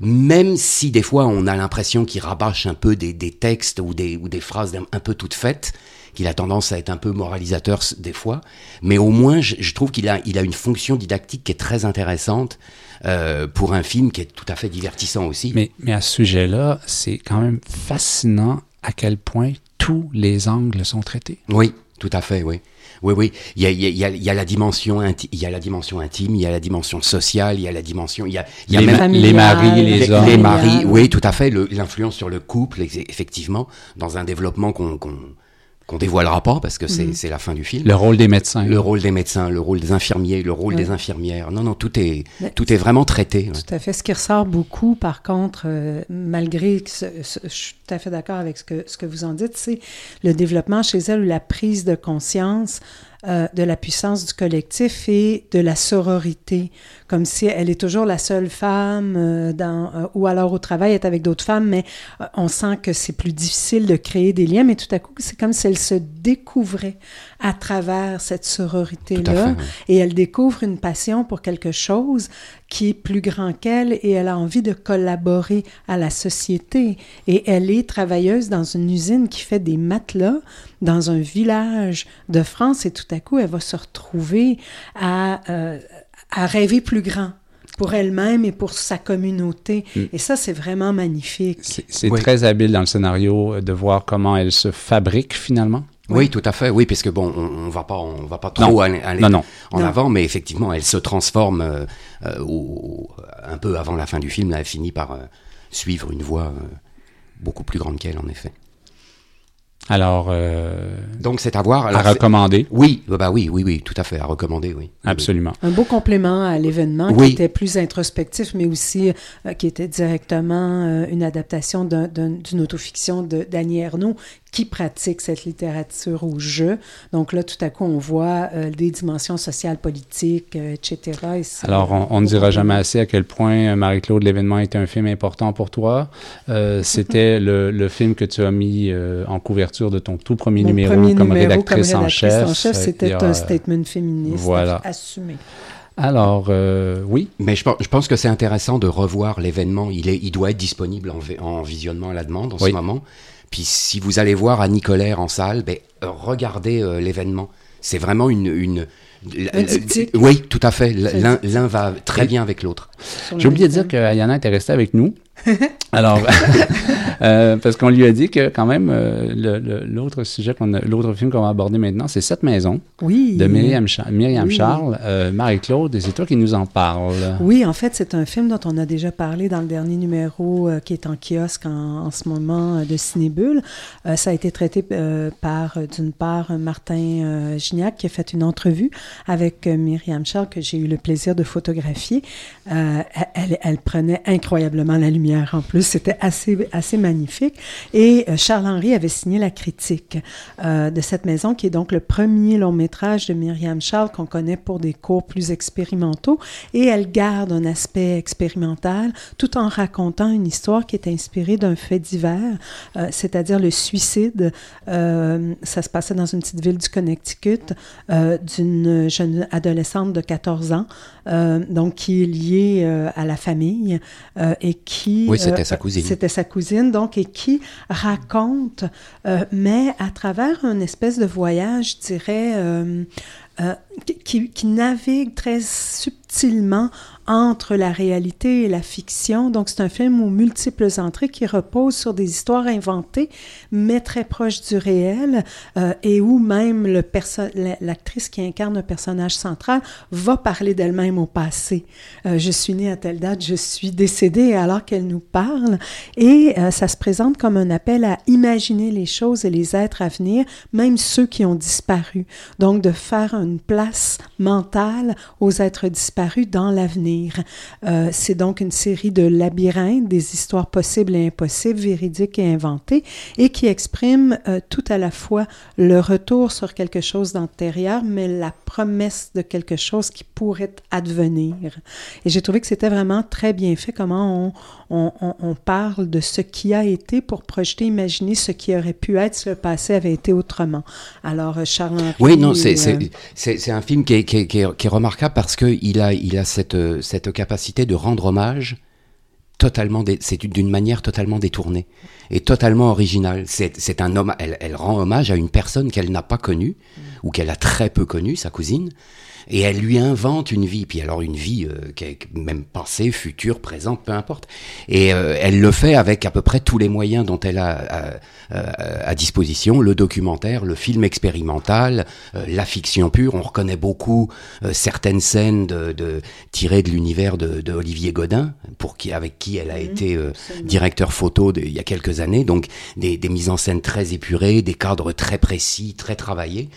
même si des fois on a l'impression qu'il rabâche un peu des, des, textes ou des, ou des phrases un peu toutes faites, qu'il a tendance à être un peu moralisateur des fois, mais au moins je, je trouve qu'il a, il a une fonction didactique qui est très intéressante euh, pour un film qui est tout à fait divertissant aussi. Mais, mais à ce sujet-là, c'est quand même fascinant à quel point tous les angles sont traités. Oui, tout à fait, oui. Oui, oui. Il y a, il y a, il y a la dimension, il y a la dimension intime, il y a la dimension sociale, il y a la dimension, il y a, il y a les, même les maris, les, les hommes, les maris. Oui, tout à fait. L'influence sur le couple, effectivement, dans un développement qu'on, qu'on qu'on dévoilera pas parce que c'est Mhm. c'est la fin du film. Le rôle des médecins. Le rôle des médecins, le rôle des infirmiers, le rôle Ouais. des infirmières. Non, non, tout est, Mais- tout est vraiment traité. ouais. Tout à fait. Ce qui ressort beaucoup, par contre, euh, malgré que ce- ce- je suis tout à fait d'accord avec ce que, ce que vous en dites, c'est le développement chez elle ou la prise de conscience euh, de la puissance du collectif et de la sororité, comme si elle est toujours la seule femme euh, dans, euh, ou alors au travail, elle est avec d'autres femmes, mais on sent que c'est plus difficile de créer des liens, mais tout à coup, c'est comme si elle se découvrait à travers cette sororité-là. Et elle découvre une passion pour quelque chose qui est plus grand qu'elle et elle a envie de collaborer à la société. Et elle est travailleuse dans une usine qui fait des matelas dans un village de France et tout à coup, elle va se retrouver à, euh, à rêver plus grand pour elle-même et pour sa communauté. Mm. Et ça, c'est vraiment magnifique. C'est Oui. très habile dans le scénario de voir comment elle se fabrique finalement? Oui, tout à fait. Oui, parce que bon, on, on va pas, on va pas trop Non. aller, aller Non, non. en Non. avant, mais effectivement, elle se transforme euh, euh, au- un peu avant la fin du film. Là, elle finit par euh, suivre une voie euh, beaucoup plus grande qu'elle, en effet. Alors, euh, Donc, c'est à voir. à Alors, recommander, oui, bah oui, oui, oui, tout à fait, à recommander, oui. absolument. Un beau complément à l'événement Oui. qui était plus introspectif, mais aussi euh, qui était directement euh, une adaptation d'un- d'un- d'une autofiction de d'Annie Ernaux qui pratique cette littérature au jeu. Donc là, tout à coup, on voit euh, des dimensions sociales, politiques, euh, etc. Et Alors, on, ne dira jamais assez à quel point, euh, Marie-Claude, l'événement était un film important pour toi. Euh, C'était le, le film que tu as mis euh, en couverture de ton tout premier Mon numéro premier comme, numéro rédactrice en rédactrice chef. en chef, c'était un statement féministe voilà. assumé. Alors, euh, oui, Mais je, pense- je pense que c'est intéressant de revoir l'événement. Il, est, il doit être disponible en, vi- en visionnement à la demande en Oui. ce moment. Puis si vous allez voir Annie Colère en salle, ben, regardez euh, l'événement. C'est vraiment une... une oui, tout à fait. Un L'un l'un va très bien avec l'autre. J'ai oublié de dire que Ayana était restée avec nous. Alors, euh, parce qu'on lui a dit que quand même, euh, l'autre sujet, qu'on l'autre film qu'on va aborder maintenant, c'est Cette maison Oui. de Myriam, Cha- Myriam Oui. Charles. Euh, Marie-Claude, et c'est toi qui nous en parle. Oui, en fait, c'est un film dont on a déjà parlé dans le dernier numéro qui est en kiosque en, en ce moment de Cinébule. Ça a été traité par, d'une part, Martin Gignac qui a fait une entrevue avec Myriam Charles que j'ai eu le plaisir de photographier. Elle, elle prenait incroyablement la lumière en plus. C'était assez, assez magnifique. Et euh, Charles-Henri avait signé la critique euh, de cette maison, qui est donc le premier long métrage de Myriam Charles qu'on connaît pour des cours plus expérimentaux. Et elle garde un aspect expérimental tout en racontant une histoire qui est inspirée d'un fait divers, euh, c'est-à-dire le suicide. Ça se passait dans une petite ville du Connecticut d'une jeune adolescente de 14 ans, donc qui est liée à la famille et qui... Oui, c'était euh, sa cousine. C'était sa cousine, donc, et qui raconte, euh, mais à travers une espèce de voyage, je dirais, euh, euh, qui, qui navigue très subtilement entre la réalité et la fiction. Donc, c'est un film aux multiples entrées qui repose sur des histoires inventées, mais très proches du réel, euh, et où même le l'actrice qui incarne un personnage central va parler d'elle-même au passé. Euh, je suis née à telle date, je suis décédée alors qu'elle nous parle, et euh, ça se présente comme un appel à imaginer les choses et les êtres à venir, même ceux qui ont disparu. Donc, de faire une place mentale aux êtres disparus dans l'avenir. Euh, c'est donc une série de labyrinthes, des histoires possibles et impossibles, véridiques et inventées, et qui expriment euh, tout à la fois le retour sur quelque chose d'antérieur, mais la promesse de quelque chose qui pourrait advenir. Et j'ai trouvé que c'était vraiment très bien fait, comment on, on, on, on parle de ce qui a été pour projeter, imaginer ce qui aurait pu être si le passé avait été autrement. Alors, euh, Charles Henry, Oui, non, c'est euh, c'est- un film qui est, qui est- qui est- qui est remarquable parce qu'il a, il a cette, euh, cette capacité de rendre hommage totalement, c'est d'une manière totalement détournée et totalement originale. C'est un homme, elle, elle rend hommage à une personne qu'elle n'a pas connue ou qu'elle a très peu connue, sa cousine, et elle lui invente une vie, puis alors une vie euh, qui est même passée, future, présente, peu importe. Et euh, elle le fait avec à peu près tous les moyens dont elle a à, à- à disposition, le documentaire, le film expérimental, euh, la fiction pure. On reconnaît beaucoup euh, certaines scènes de, de tirées de l'univers de, de Olivier Godin, pour qui avec qui elle a été euh, directeur photo de, il y a quelques années. Donc des, des, mises en scène très épurées, des cadres très précis, très travaillés.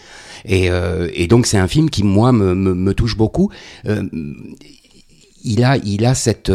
Et, euh, et donc c'est un film qui moi me, me, touche beaucoup. Euh, il a il a cette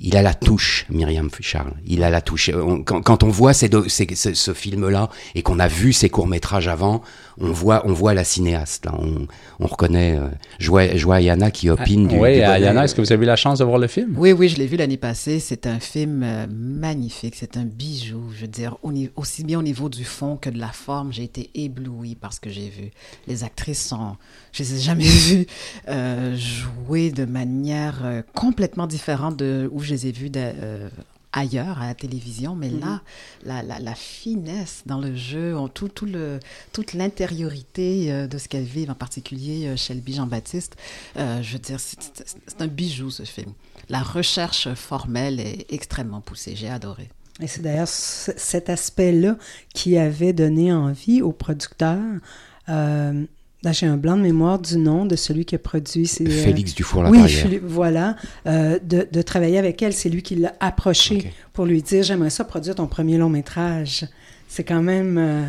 il a la touche, Myriam Charles. Il a la touche. quand, quand, on voit ces deux, ces, ce, film-là et qu'on a vu ses courts métrages avant, on voit, on voit la cinéaste. Là. On, on reconnaît. Euh, Ayana qui opine ah, du. Oui, Ayana, est-ce que vous avez eu la chance de voir le film? Oui, oui, je l'ai vu l'année passée. C'est un film euh, magnifique. C'est un bijou. Je veux dire, aussi bien au niveau du fond que de la forme, j'ai été éblouie par ce que j'ai vu. Les actrices sont, je les ai jamais vues euh, jouer de manière euh, complètement différente de où je les ai vues euh, ailleurs à la télévision, mais là, mm-hmm. la, la, la, finesse dans le jeu, tout, tout le, toute l'intériorité euh, de ce qu'elles vivent, en particulier euh, Shelby Jean-Baptiste, euh, je veux dire, c'est un bijou ce film. La recherche formelle est extrêmement poussée, j'ai adoré. Et c'est d'ailleurs cet aspect-là qui avait donné envie aux producteurs euh, Là, j'ai un blanc de mémoire du nom de celui qui a produit. C'est, euh, Félix dufour Oui, voilà. Euh, de, de, travailler avec elle, c'est lui qui l'a approché pour lui dire J'aimerais ça produire ton premier long métrage. C'est quand même. Euh,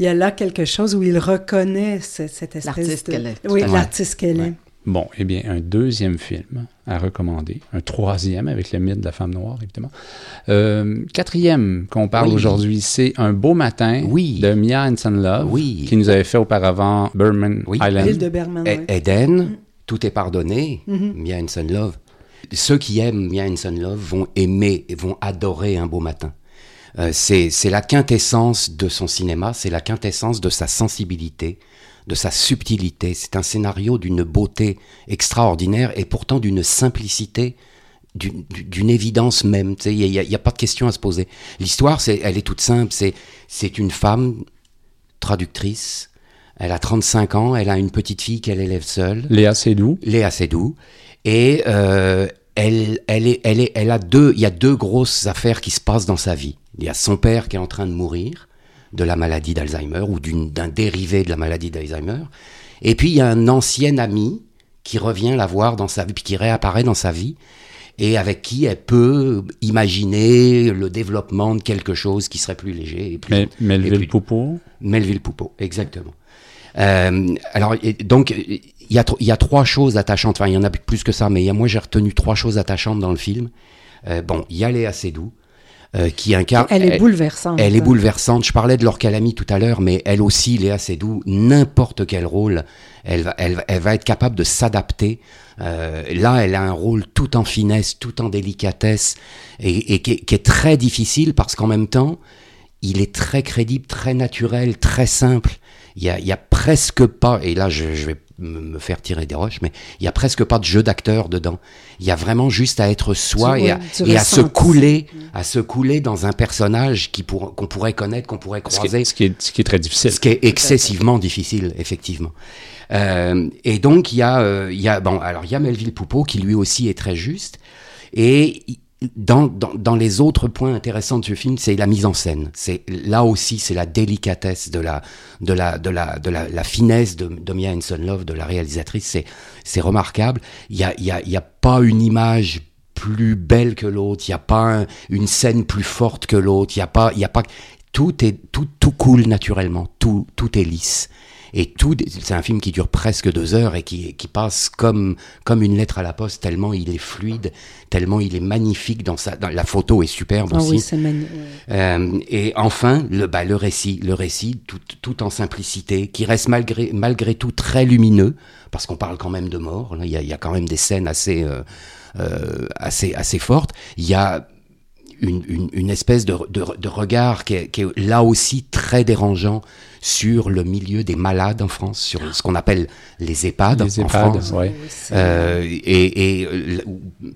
il y a là quelque chose où il reconnaît cette, espèce l'artiste de. Qu'elle est, oui, l'artiste qu'elle est. Bon, eh bien, un deuxième film à recommander, un troisième avec le mythe de la femme noire, évidemment. Euh, quatrième qu'on parle aujourd'hui, c'est Un beau matin oui. de Mia Hansen Love, oui. qui nous avait fait auparavant Berman Island. L'île de Berman, e- Eden, mm. tout est pardonné, mm-hmm. Mia Hansen Love. Ceux qui aiment Mia Hansen Love vont aimer et vont adorer Un beau matin. Euh, c'est la quintessence de son cinéma, c'est la quintessence de sa sensibilité, de sa subtilité. C'est un scénario d'une beauté extraordinaire et pourtant d'une simplicité, d'une évidence même. Il n'y a, a, pas de question à se poser. L'histoire, elle est toute simple. C'est une femme traductrice. Elle a 35 ans, elle a une petite fille qu'elle élève seule. Léa Seydoux. Léa Seydoux. Et euh, elle, elle, est, elle, est, elle a deux, il y a deux grosses affaires qui se passent dans sa vie. Il y a son père qui est en train de mourir de la maladie d'Alzheimer ou d'un dérivé de la maladie d'Alzheimer. Et puis il y a un ancien ami qui revient la voir dans sa vie, puis qui réapparaît dans sa vie, et avec qui elle peut imaginer le développement de quelque chose qui serait plus léger. Et plus, Melville Poupeau? Melville Poupeau, exactement. Euh, alors, donc, il y, a, il y a trois choses attachantes, enfin, il y en a plus que ça, mais moi j'ai retenu trois choses attachantes dans le film. Euh, bon, il y a Léa Seydoux, euh, qui incarne. Elle est bouleversante. Elle, est bouleversante. Je parlais de Laure Calamy tout à l'heure, mais elle aussi, Léa Seydoux, n'importe quel rôle, elle va, elle, elle va être capable de s'adapter. Euh, là, elle a un rôle tout en finesse, tout en délicatesse, et, et qui, qui, est très difficile parce qu'en même temps, il est très crédible, très naturel, très simple. Il y a, il y a presque pas, et là je, je vais me faire tirer des roches, mais il y a presque pas de jeu d'acteur dedans. Il y a vraiment juste à être soi et, à, et à, se couler, à se couler dans un personnage qui pour, qu'on pourrait connaître, qu'on pourrait croiser. Ce qui, est, ce qui, est, très difficile. Ce qui est excessivement difficile, effectivement. Euh, et donc il y a, euh, il y a bon, alors il y a Melville Poupeau qui lui aussi est très juste. Et dans, les autres points intéressants de ce film, c'est la mise en scène. C'est là aussi, c'est la délicatesse de la de la de la de la, finesse de, de Mia Hansen Love, de la réalisatrice. C'est c'est remarquable. Il y a il y a il y a pas une image plus belle que l'autre. Il y a pas une scène plus forte que l'autre. Il y a pas il y a pas tout est tout tout coule naturellement. Tout tout est lisse. Et tout, c'est un film qui dure presque deux heures et qui, qui passe comme, comme une lettre à la poste, tellement il est fluide, tellement il est magnifique dans sa, dans, la photo est superbe ah aussi. Oui. Euh, et enfin, le, bah, le récit, le récit, tout, tout en simplicité, qui reste malgré, malgré tout très lumineux, parce qu'on parle quand même de mort. Il y a, il y a quand même des scènes assez, euh, euh, assez, assez fortes. Il y a une, une, une espèce de, de, de regard qui est, qui est, là aussi très dérangeant sur le milieu des malades en France, sur ce qu'on appelle les EHPAD les en EHPAD, France. Ouais. Euh, et, et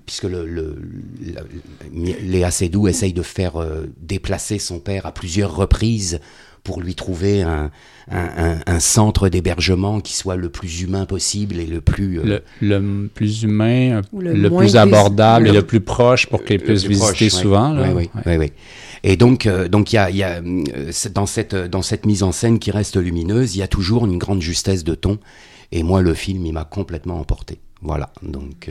puisque le, le, le Léa Seydoux essaye de faire euh, déplacer son père à plusieurs reprises pour lui trouver un, un, un, un centre d'hébergement qui soit le plus humain possible et le plus... Euh, le, le, plus humain, le, le plus abordable et le plus proche pour qu'il puisse visiter proche, souvent. Oui, oui, oui, oui, Et donc, euh, donc il y a, y a euh, dans cette dans cette mise en scène qui reste lumineuse, il y a toujours une grande justesse de ton. Et moi, le film, il m'a complètement emporté. Voilà. Donc,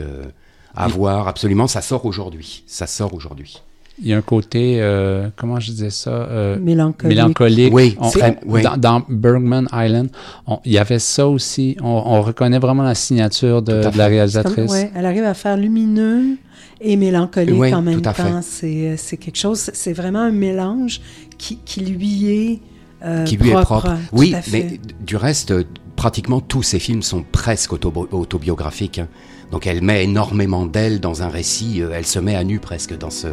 À voir, absolument. Ça sort aujourd'hui. Ça sort aujourd'hui. Il y a un côté, euh, comment je disais ça? Euh, mélancolique. mélancolique. Oui, On- oui. Dans, dans Bergman Island, on- il y avait ça aussi. On, on reconnaît vraiment la signature de, la réalisatrice. Comme- ouais, elle arrive à faire lumineux et mélancolique en même tout à fait. temps. C'est c'est quelque chose, c'est vraiment un mélange qui, qui lui est euh, qui lui est propre. Oui, mais du reste, euh, pratiquement tous ces films sont presque autobi- autobiographiques. hein. Donc elle met énormément d'elle dans un récit, euh, elle se met à nu presque dans ce,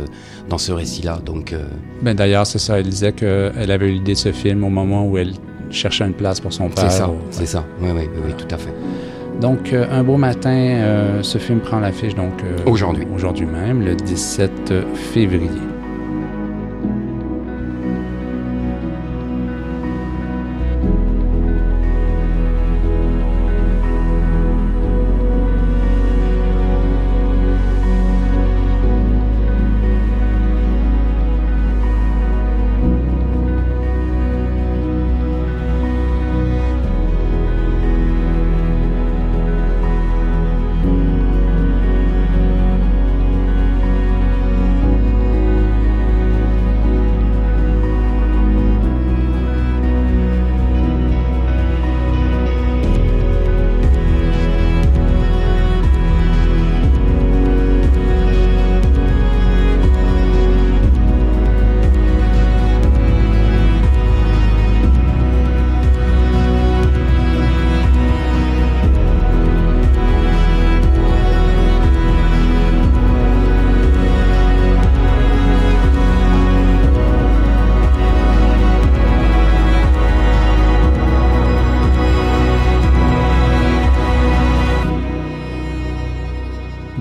dans ce récit-là. Donc euh, Ben, D'ailleurs, c'est ça. Elle disait qu'elle avait eu l'idée de ce film au moment où elle cherchait une place pour son père. c'est ça, c'est ça. Oui, oui, oui, oui, tout à fait. Donc, euh, un beau matin, euh, ce film prend l'affiche donc euh, Aujourd'hui. Aujourd'hui même, le 17 février.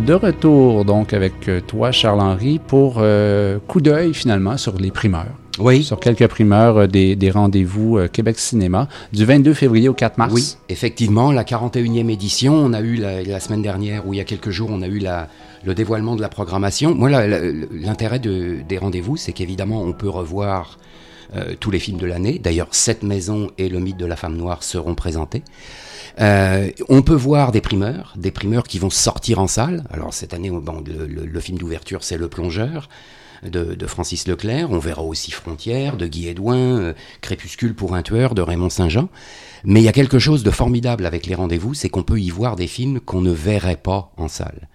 De retour donc avec euh, toi, Charles-Henri, pour euh, coup d'œil finalement sur les primeurs. Oui, Sur quelques primeurs euh, des, des rendez-vous Québec Cinéma du 22 février au 4 mars. oui, effectivement, la 41e édition, on a eu la, la semaine dernière, ou il y a quelques jours, on a eu la, le dévoilement de la programmation. Moi, l'intérêt de- des rendez-vous, c'est qu'évidemment, on peut revoir euh, tous les films de l'année. D'ailleurs, Sept maisons et Le mythe de la femme noire seront présentés. Euh, on peut voir des primeurs, des primeurs qui vont sortir en salle. Alors cette année, bon, le film d'ouverture, c'est Le Plongeur de, de Francis Leclerc. On verra aussi Frontières de Guy Edouin, euh, Crépuscule pour un tueur de Raymond Saint-Jean. Mais il y a quelque chose de formidable avec les rendez-vous, c'est qu'on peut y voir des films qu'on ne verrait pas en salle.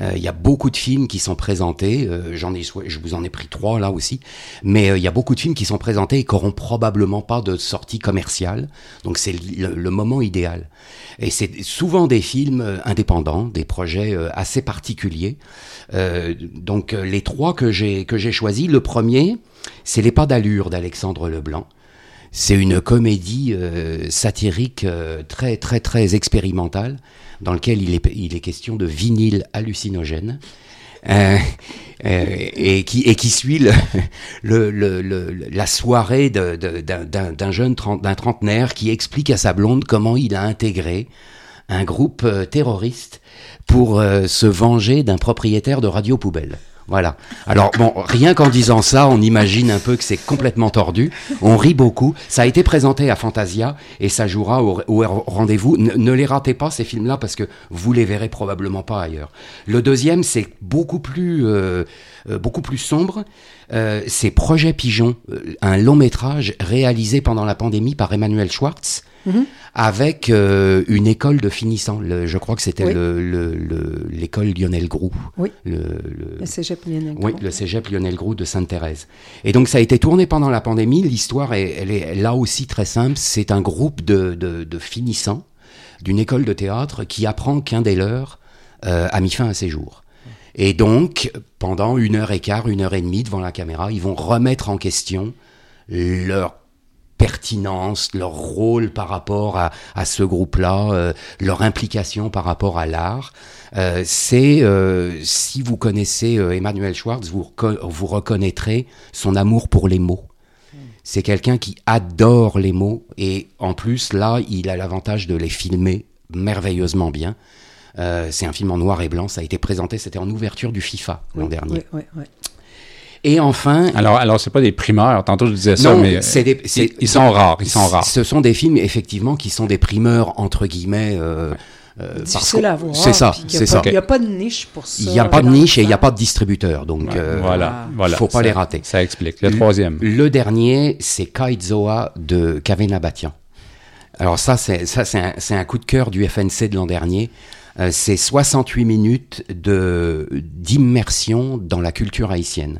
Euh, Il y a beaucoup de films qui sont présentés. euh, J'en ai, je vous en ai pris trois là aussi, mais euh, il y a beaucoup de films qui sont présentés et qui n'auront probablement pas de sortie commerciale. Donc c'est le, moment idéal. Et c'est souvent des films indépendants, des projets assez particuliers. Donc les trois que j'ai que j'ai choisis, le premier, c'est Les pas d'allure d'Alexandre Leblanc. C'est une comédie euh, satirique euh, très très très expérimentale dans lequel il est, question de vinyle hallucinogène. Euh, et, qui, suit la soirée d'un jeune d'un trentenaire qui explique à sa blonde comment il a intégré un groupe terroriste pour se venger d'un propriétaire de radio poubelle. Voilà. Alors bon, rien qu'en disant ça, on imagine un peu que c'est complètement tordu. On rit beaucoup. Ça a été présenté à Fantasia et ça jouera au, rendez-vous. Ne, ne les ratez pas ces films-là parce que vous les verrez probablement pas ailleurs. Le deuxième, c'est beaucoup plus euh, euh, beaucoup plus sombre. Euh, c'est Projet Pigeon, euh, un long métrage réalisé pendant la pandémie par Emmanuel Schwartz avec euh, une école de finissants. Le- je crois que c'était Oui. le- le- le- l'école Lionel Groux. Oui. Le, cégep Lionel oui, Groux. le cégep Lionel Groux de Sainte-Thérèse. Et donc ça a été tourné pendant la pandémie. L'histoire, est, elle est là aussi très simple. C'est un groupe de, de, de finissants d'une école de théâtre qui apprend qu'un des leurs euh, a mis fin à ses jours. Et donc, pendant une heure et quart, une heure et demie devant la caméra, ils vont remettre en question leur pertinence, leur rôle par rapport à, à ce groupe-là, euh, leur implication par rapport à l'art. Euh, c'est, euh, si vous connaissez Emmanuel Schwartz, vous, vous reconnaîtrez son amour pour les mots. C'est quelqu'un qui adore les mots et en plus, là, il a l'avantage de les filmer merveilleusement bien. C'est un film en noir et blanc, ça a été présenté, c'était en ouverture du FIFA l'an Oui, dernier. oui, oui, oui. Et enfin, Alors, alors c'est pas des primeurs. Tantôt, je disais ça, non, mais euh, c'est des, c'est- ils sont rares. Ils sont rares. Ce sont des films effectivement qui sont des primeurs entre guillemets. euh, euh, à voir. C'est ça, c'est pas- ça. Il n'y a pas de niche pour ça. Il n'y a pas de niche et il n'y a pas de distributeur, donc Ouais, euh, voilà, voilà. faut pas Ça- les rater. Ça explique. Le troisième. Le dernier, c'est Kaizoa de Kavena Batian. Alors ça, c'est ça, c'est un, c'est un coup de cœur du FNC de l'an dernier. Euh, c'est 68 minutes de d'immersion dans la culture haïtienne.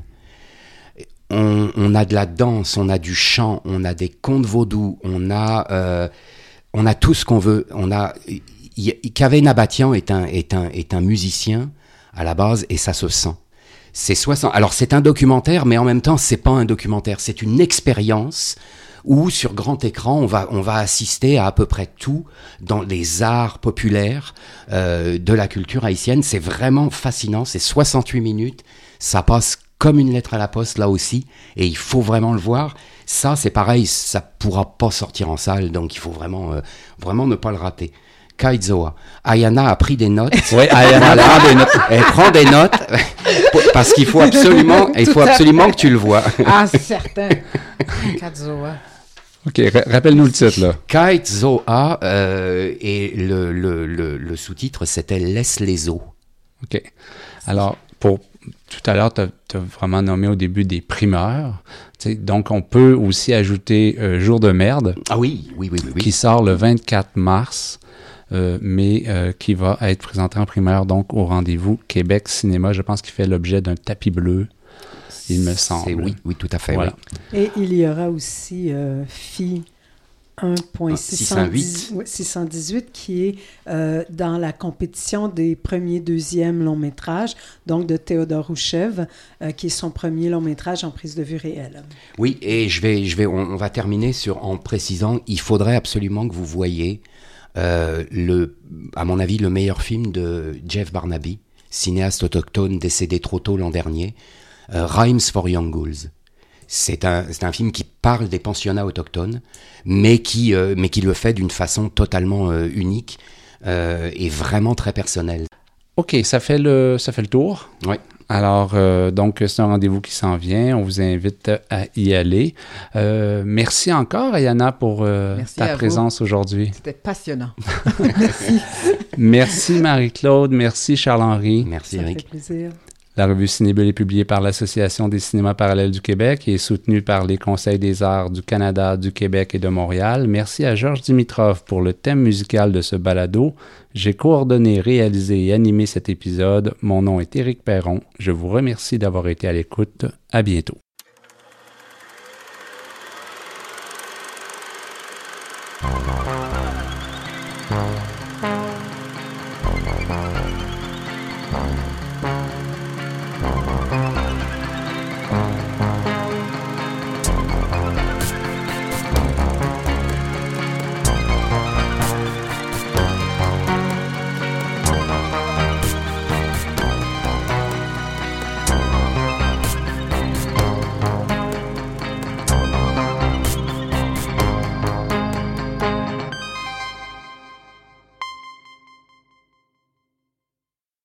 On, on a de la danse, on a du chant, on a des contes vaudous, on a euh, on a tout ce qu'on veut. On a y- y- Kavena Batian est un est un est un musicien à la base et ça se sent. C'est 60. Alors c'est un documentaire, mais en même temps c'est pas un documentaire, c'est une expérience où sur grand écran on va on va assister à à peu près tout dans les arts populaires euh, de la culture haïtienne. C'est vraiment fascinant. C'est 68 minutes, ça passe comme une lettre à la poste là aussi, et il faut vraiment le voir. Ça c'est pareil, ça pourra pas sortir en salle, donc il faut vraiment euh, vraiment ne pas le rater. Kaizoa. Ayana a pris des notes. Oui, Ayana Voilà. prend des notes. Elle prend des notes parce qu'il faut absolument, il faut absolument que tu le vois. Ah, certain. Katzoa. OK, ra- rappelle-nous le titre, là. Kaizoa euh, et le, le, le, le sous-titre c'était Laisse les eaux. OK. Alors, pour tout à l'heure, tu as, vraiment nommé au début des primeurs. Donc, on peut aussi ajouter euh, Jour de merde, Ah oui, oui, oui, oui. oui. qui sort le 24 mars, euh, mais euh, qui va être présenté en primeur, donc au rendez-vous Québec Cinéma. Je pense qu'il fait l'objet d'un tapis bleu, il me semble. Oui, oui, tout à fait. Voilà. oui. Et il y aura aussi euh, FI 1.618 ouais, 618 qui est euh, dans la compétition des premiers, deuxièmes longs métrages, donc de Théodore Rouchev, euh, qui est son premier long métrage en prise de vue réelle. Oui, et je vais, je vais, on, on va terminer sur en précisant, il faudrait absolument que vous voyez euh, le, à mon avis, le meilleur film de Jeff Barnaby, cinéaste autochtone décédé trop tôt l'an dernier, euh, Rhymes for Young Ghouls. C'est un, c'est un film qui parle des pensionnats autochtones, mais qui, euh, mais qui le fait d'une façon totalement euh, unique euh, et vraiment très personnelle. OK, ça fait le, ça fait le tour. Oui. Alors, euh, donc, c'est un rendez-vous qui s'en vient. On vous invite à y aller. Euh, merci encore, Ayana, pour euh, Merci ta présence aujourd'hui. C'était passionnant. Merci, Marie-Claude. Merci, Charles-Henri. Merci Ça Eric. fait plaisir. La revue Cinébule est publiée par l'Association des cinémas parallèles du Québec et est soutenue par les conseils des arts du Canada, du Québec et de Montréal. Merci à Georges Dimitrov pour le thème musical de ce balado. J'ai coordonné, réalisé et animé cet épisode. Mon nom est Éric Perron. Je vous remercie d'avoir été à l'écoute. À bientôt.